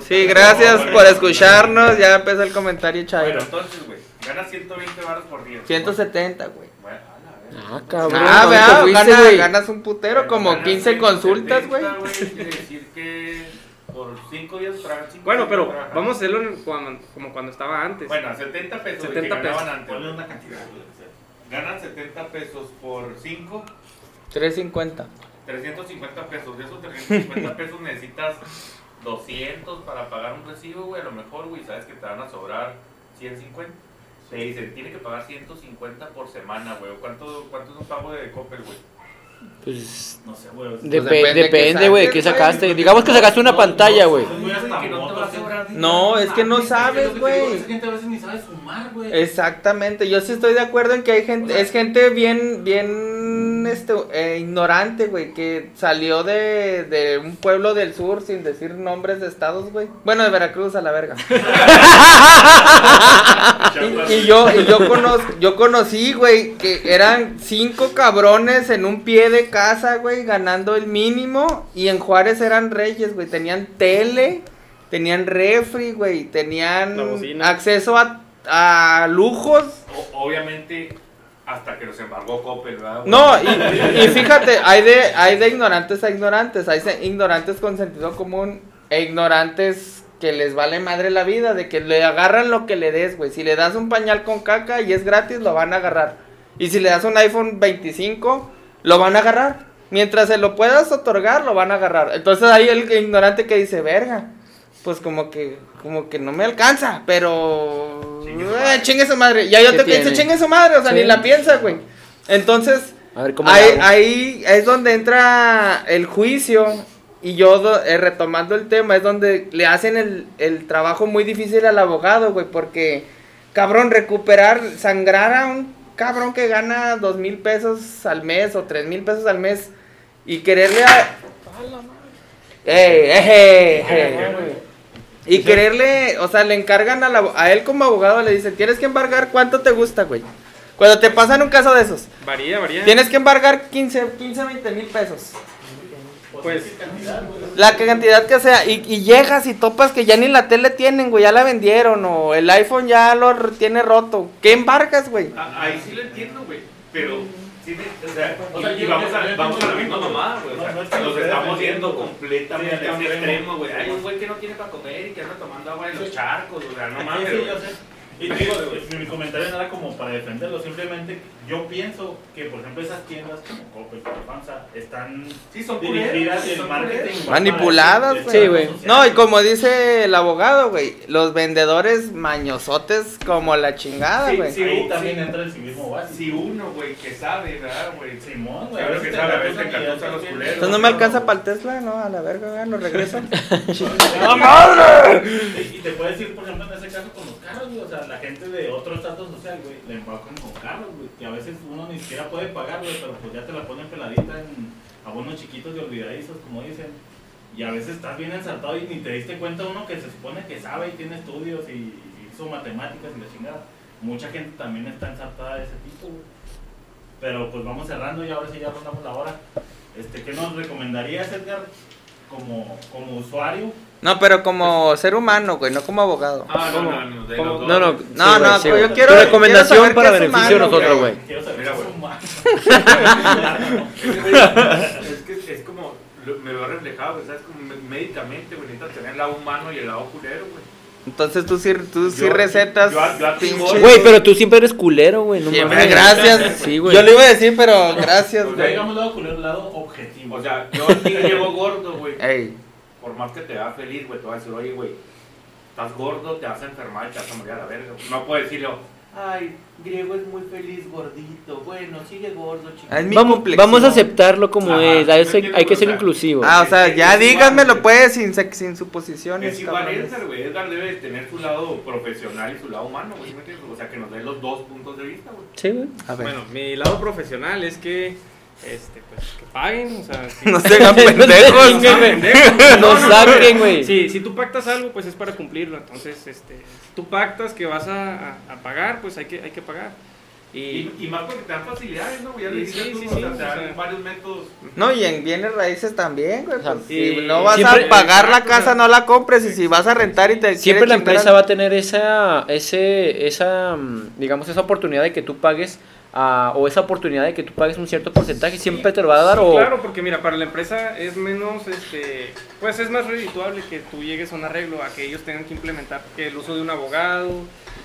Sí, gracias por escucharnos. Ya empezó el comentario,
Bueno,
Chairo.
entonces, güey, ganas 120 baros por día.
170, güey.
Bueno.
Ah, cabrón.
Ah,
¿dónde
vea, gana-
güey?
ganas un putero,
Bueno,
como
ganas
15 consultas, güey.
170, Quiere decir que por 5 días trabajan 5
Bueno, pero vamos a hacerlo en- cuando- como cuando estaba antes.
Bueno, a 70 pesos
70
70 que ganaban
pesos.
antes.
Ponle una cantidad.
Ganan 70 pesos por 5,
350.
350 pesos. De esos 350 [LAUGHS] pesos necesitas 200 para pagar un recibo, güey. A lo mejor, güey, sabes que te van a sobrar 150. Te dicen, tiene que pagar 150 por semana, güey. ¿Cuánto, ¿Cuánto es un pago de Coppel, güey?
Pues
No sé, güey.
depe-
depende que
depende, güey,
saques,
¿qué
güey.
sacaste? Digamos que sacaste una
No,
pantalla, güey.
Que no
es que no sabes,
es que
güey.
Esa gente a veces ni sabe sumar, güey.
Exactamente, yo sí estoy de acuerdo en que hay gente,
O sea-
es gente bien, bien, este, eh, ignorante, güey, que salió de, de un pueblo del sur sin decir nombres de estados, güey. Bueno, de Veracruz a la verga. [LAUGHS] y, y yo, y yo conozco, yo conocí, güey, que eran cinco cabrones en un pie de casa, güey, ganando el mínimo, y en Juárez eran reyes, güey, tenían tele, tenían refri, güey, tenían acceso a, a lujos.
O- obviamente, hasta que los embargó Coppel, ¿verdad?
No, y, fíjate, hay de, hay de ignorantes a ignorantes, hay ignorantes con sentido común e ignorantes que les vale madre la vida, de que le agarran lo que le des, güey. Si le das un pañal con caca y es gratis, lo van a agarrar. Y si le das un iPhone 25, lo van a agarrar. Mientras se lo puedas otorgar, lo van a agarrar. Entonces hay el ignorante que dice, verga, pues como que, como que no me alcanza, pero...
Chingue su
eh,
madre.
chingue su madre. Y hay otro
¿Qué
que dice,
tiene?
chingue su madre, o sea,
Sí.
ni la piensa, güey. Entonces...
A ver cómo
Ahí, ahí es donde entra el juicio y yo eh, retomando el tema es donde le hacen el, el trabajo muy difícil al abogado, güey, porque cabrón, recuperar, sangrar a un cabrón que gana dos mil pesos al mes o tres mil pesos al mes y quererle a... ¡Ey, ey, ey, Y quererle, o sea, le encargan a, la- a él como abogado, le dicen, tienes que embargar cuánto te gusta, güey. Cuando te pasan un caso de esos,
Varía, varía.
tienes que embargar 15, 15 20 mil pesos.
Pues,
La cantidad que sea, y, y llegas y topas que ya ni la tele tienen, güey, ya la vendieron, o el iPhone ya lo tiene roto. ¿Qué embargas, güey?
Ah, Ahí sí lo entiendo, güey. Pero, sí, me- o sea,
O sea,
y, vamos, a, vamos a la misma mamada, güey. O
no,
sea,
no es que
nos estamos yendo completamente
Sí,
a un
extremo,
güey. Hay un güey que no tiene para comer y que anda tomando agua en los charcos, o sea, no mames.
Sí, sí,
güey.
Y te digo, mi, mi comentario no era como para defenderlo, simplemente yo pienso que, por ejemplo, esas tiendas como Coppel, como FAMSA, están
Sí, son
dirigidas y
son
marketing.
Manipuladas, güey.
Sí, güey.
No, y como dice el abogado, güey, los vendedores mañosotes como la chingada,
Sí,
güey.
sí.
Ahí también entra el civismo básico.
Si uno, güey, que sabe, ¿verdad, güey?
Simón, güey.
Claro que sabe, a veces
y estás
los culeros.
Entonces no me alcanza para el Tesla, no, a la verga, vean, lo regreso. [LAUGHS]
Y y te puedes ir, por ejemplo, en ese caso con los güey. O sea, la gente de otro estatus social, güey, le empacan con carros, güey. Que a veces uno ni siquiera puede pagar, güey, pero pues ya te la ponen peladita en abonos chiquitos y olvidadizos, como dicen. Y a veces estás bien ensartado y ni te diste cuenta uno que se supone que sabe y tiene estudios y hizo matemáticas y la chingada. Mucha gente también está ensartada de ese tipo, güey. Pero pues vamos cerrando y ahora sí ya rondamos la hora. Este, ¿Qué nos recomendarías, Edgar, como, como usuario?
No, pero como ser humano, güey, no como abogado.
Ah, no, no, no, de los dos.
No, no,
No,
sí,
no,
güey, sí,
yo quiero-
Tu recomendación
quiero saber
para
qué es
beneficio de
humano,
nosotros,
güey.
Quiero saber
Mira, güey. es que es como, lo- me veo reflejado, güey, ¿sabes? Como me- médicamente, güey, necesitas tener el lado humano y el lado culero, güey.
Entonces tú sí, tú sí
Yo-
recetas.
Güey, pero tú siempre eres culero, güey. No
Siempre, gracias.
Sí, güey.
Yo le iba a decir, pero gracias,
Ok.
Ya
güey.
digamos lado culero, lado objetivo.
O sea, yo a ti llevo gordo, güey.
Ey,
Por más que te haga feliz, güey, te voy a decir, oye, güey, estás gordo, te vas a enfermar y te vas a morir a la verga. No puedo decirle, ay, griego es muy feliz, gordito. Bueno, sigue gordo, chico.
mi
Vamos, vamos a aceptarlo como
Ajá,
es. Hay, hay que ser
O sea,
inclusivos.
Ah, o sea,
Es-
ya
es
díganmelo pues sin, sin suposiciones.
Es igual. Edgar, güey. Edgar debe de tener su lado profesional y su lado humano, güey. O sea, que nos dé los dos puntos de vista, güey.
Sí, güey.
A ver.
bueno, mi lado profesional es que, este, pues, que paguen, o sea, si- [LAUGHS]
No [LAUGHS] se hagan
No se
pendejos.
pendejos.
Nos saquen, güey.
Sí, si tú pactas algo, pues es para cumplirlo. Entonces, este, si tú pactas que vas a, a- a pagar, pues hay que, hay que pagar. Y,
Y, y más porque te dan facilidades, ¿no? Ya le
Sí, sí, sí,
o sea,
o
varios métodos.
No, y en bienes raíces también, güey.
O sea,
pues, si no vas
siempre-
a pagar la
exacto,
casa, no la compres. Y si vas a rentar y te
Siempre la empresa
al-
va a tener esa, ese, esa, mm, digamos, esa oportunidad de que tú pagues ah, o esa oportunidad de que tú pagues un cierto porcentaje. Siempre te lo va a dar
Sí,
o
Claro, porque mira, para la empresa es menos, este, pues es más redituable que tú llegues a un arreglo, a que ellos tengan que implementar el uso de un abogado,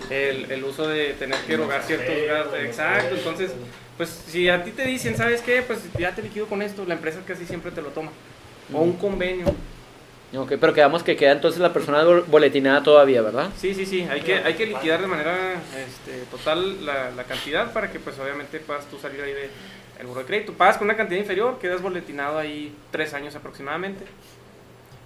el, el uso de tener que erogar ciertos gastos, exacto, entonces, pues si a ti te dicen, ¿sabes qué? Pues ya te liquido con esto, la empresa casi siempre te lo toma, o un convenio,
Ok, pero quedamos que queda entonces la persona bol- boletinada todavía, ¿verdad?
sí, sí, sí, hay que, hay que liquidar de manera este, total la, la cantidad para que pues obviamente puedas tú salir ahí de el buro de crédito, pagas con una cantidad inferior, quedas boletinado ahí tres años aproximadamente.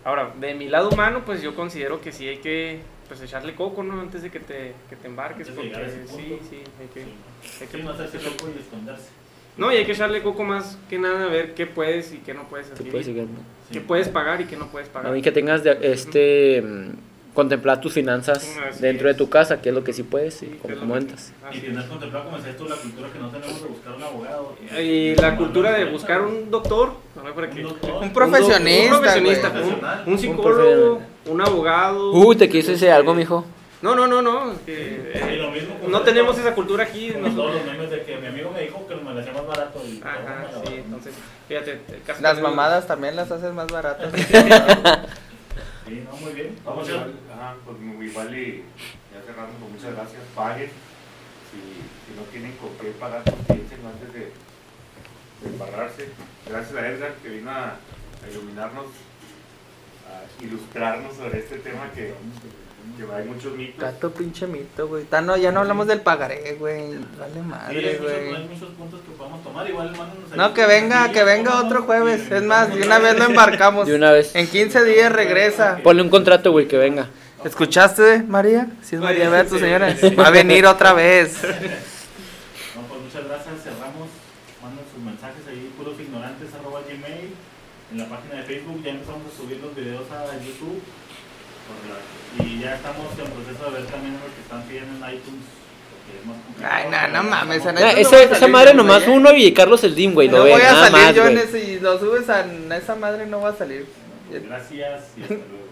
Ahora, de mi lado humano, pues yo considero que sí hay que pues echarle coco, ¿no? Antes de que te, que te embarques,
de
porque
llegar a ese
sí,
punto.
sí, hay que, hay que-
Sí, no hacerse loco y esconderse.
No, y hay que echarle coco más que nada a ver qué puedes y qué no puedes
Que
adquirir.
puedes seguir,
qué puedes pagar y qué no puedes pagar.
¿no? Y que tengas de- este mm, contemplar tus finanzas
Así
dentro de
es.
tu casa, que es lo que sí puedes,
Sí,
y
que es lo
comentas.
que-
Y
es.
tener contemplado, como decías tú, la cultura que no tenemos de buscar un abogado.
Y la cultura de buscar un doctor, ¿no? Para que-
Un doctor.
Un profesionista,
un, profesionista, un-
Profesional.
un psicólogo, un abogado.
Uy, te quise decir algo, mijo.
No, no, no, no. que,
Y
eh,
lo mismo con
no tenemos esa cultura aquí.
Como
nosotros.
todos los memes de que mi amigo me dijo que más barato. Y
Ajá, sí, entonces, fíjate,
Las mamadas también las haces más baratas. [LAUGHS]
Sí, no, muy bien.
Vamos igual,
a
ajá, pues muy igual y ya cerrando, pues muchas gracias, paguen. Si, si no tienen con qué pagar, pues piensen antes de, de embarrarse. Gracias a Edgar que vino a, a iluminarnos, a ilustrarnos sobre este tema que, que hay muchos mitos.
Gato pinche mito, güey. Ta- no, ya no hablamos del pagaré, güey. Vale
Sí, hay
madre,
hay
güey.
muchos puntos que podemos tomar. Igual,
No, que venga, que venga
¿cómo
otro jueves. Es más, de una vez lo embarcamos.
De una vez.
En 15 días regresa.
Ponle un contrato, güey, que venga.
¿Escuchaste, María? Sí, es María, vea tu
Sí,
señora.
sí.
Va a venir otra vez. [LAUGHS]
No, pues muchas gracias, cerramos. Manden sus mensajes ahí, purosignorantes, arroba gmail. En la página de Facebook ya empezamos a subir los videos a YouTube. Correcto. Y ya estamos en proceso de ver también los que están pidiendo en iTunes.
Ay, no, no mames, en
Nah,
no
esa,
a
madre nomás
¿eh?
uno y Carlos el Dim, güey. Lo
no
ven,
voy a
nada
salir
más,
yo en ese y lo subes a esa madre no va a salir.
Gracias y hasta luego.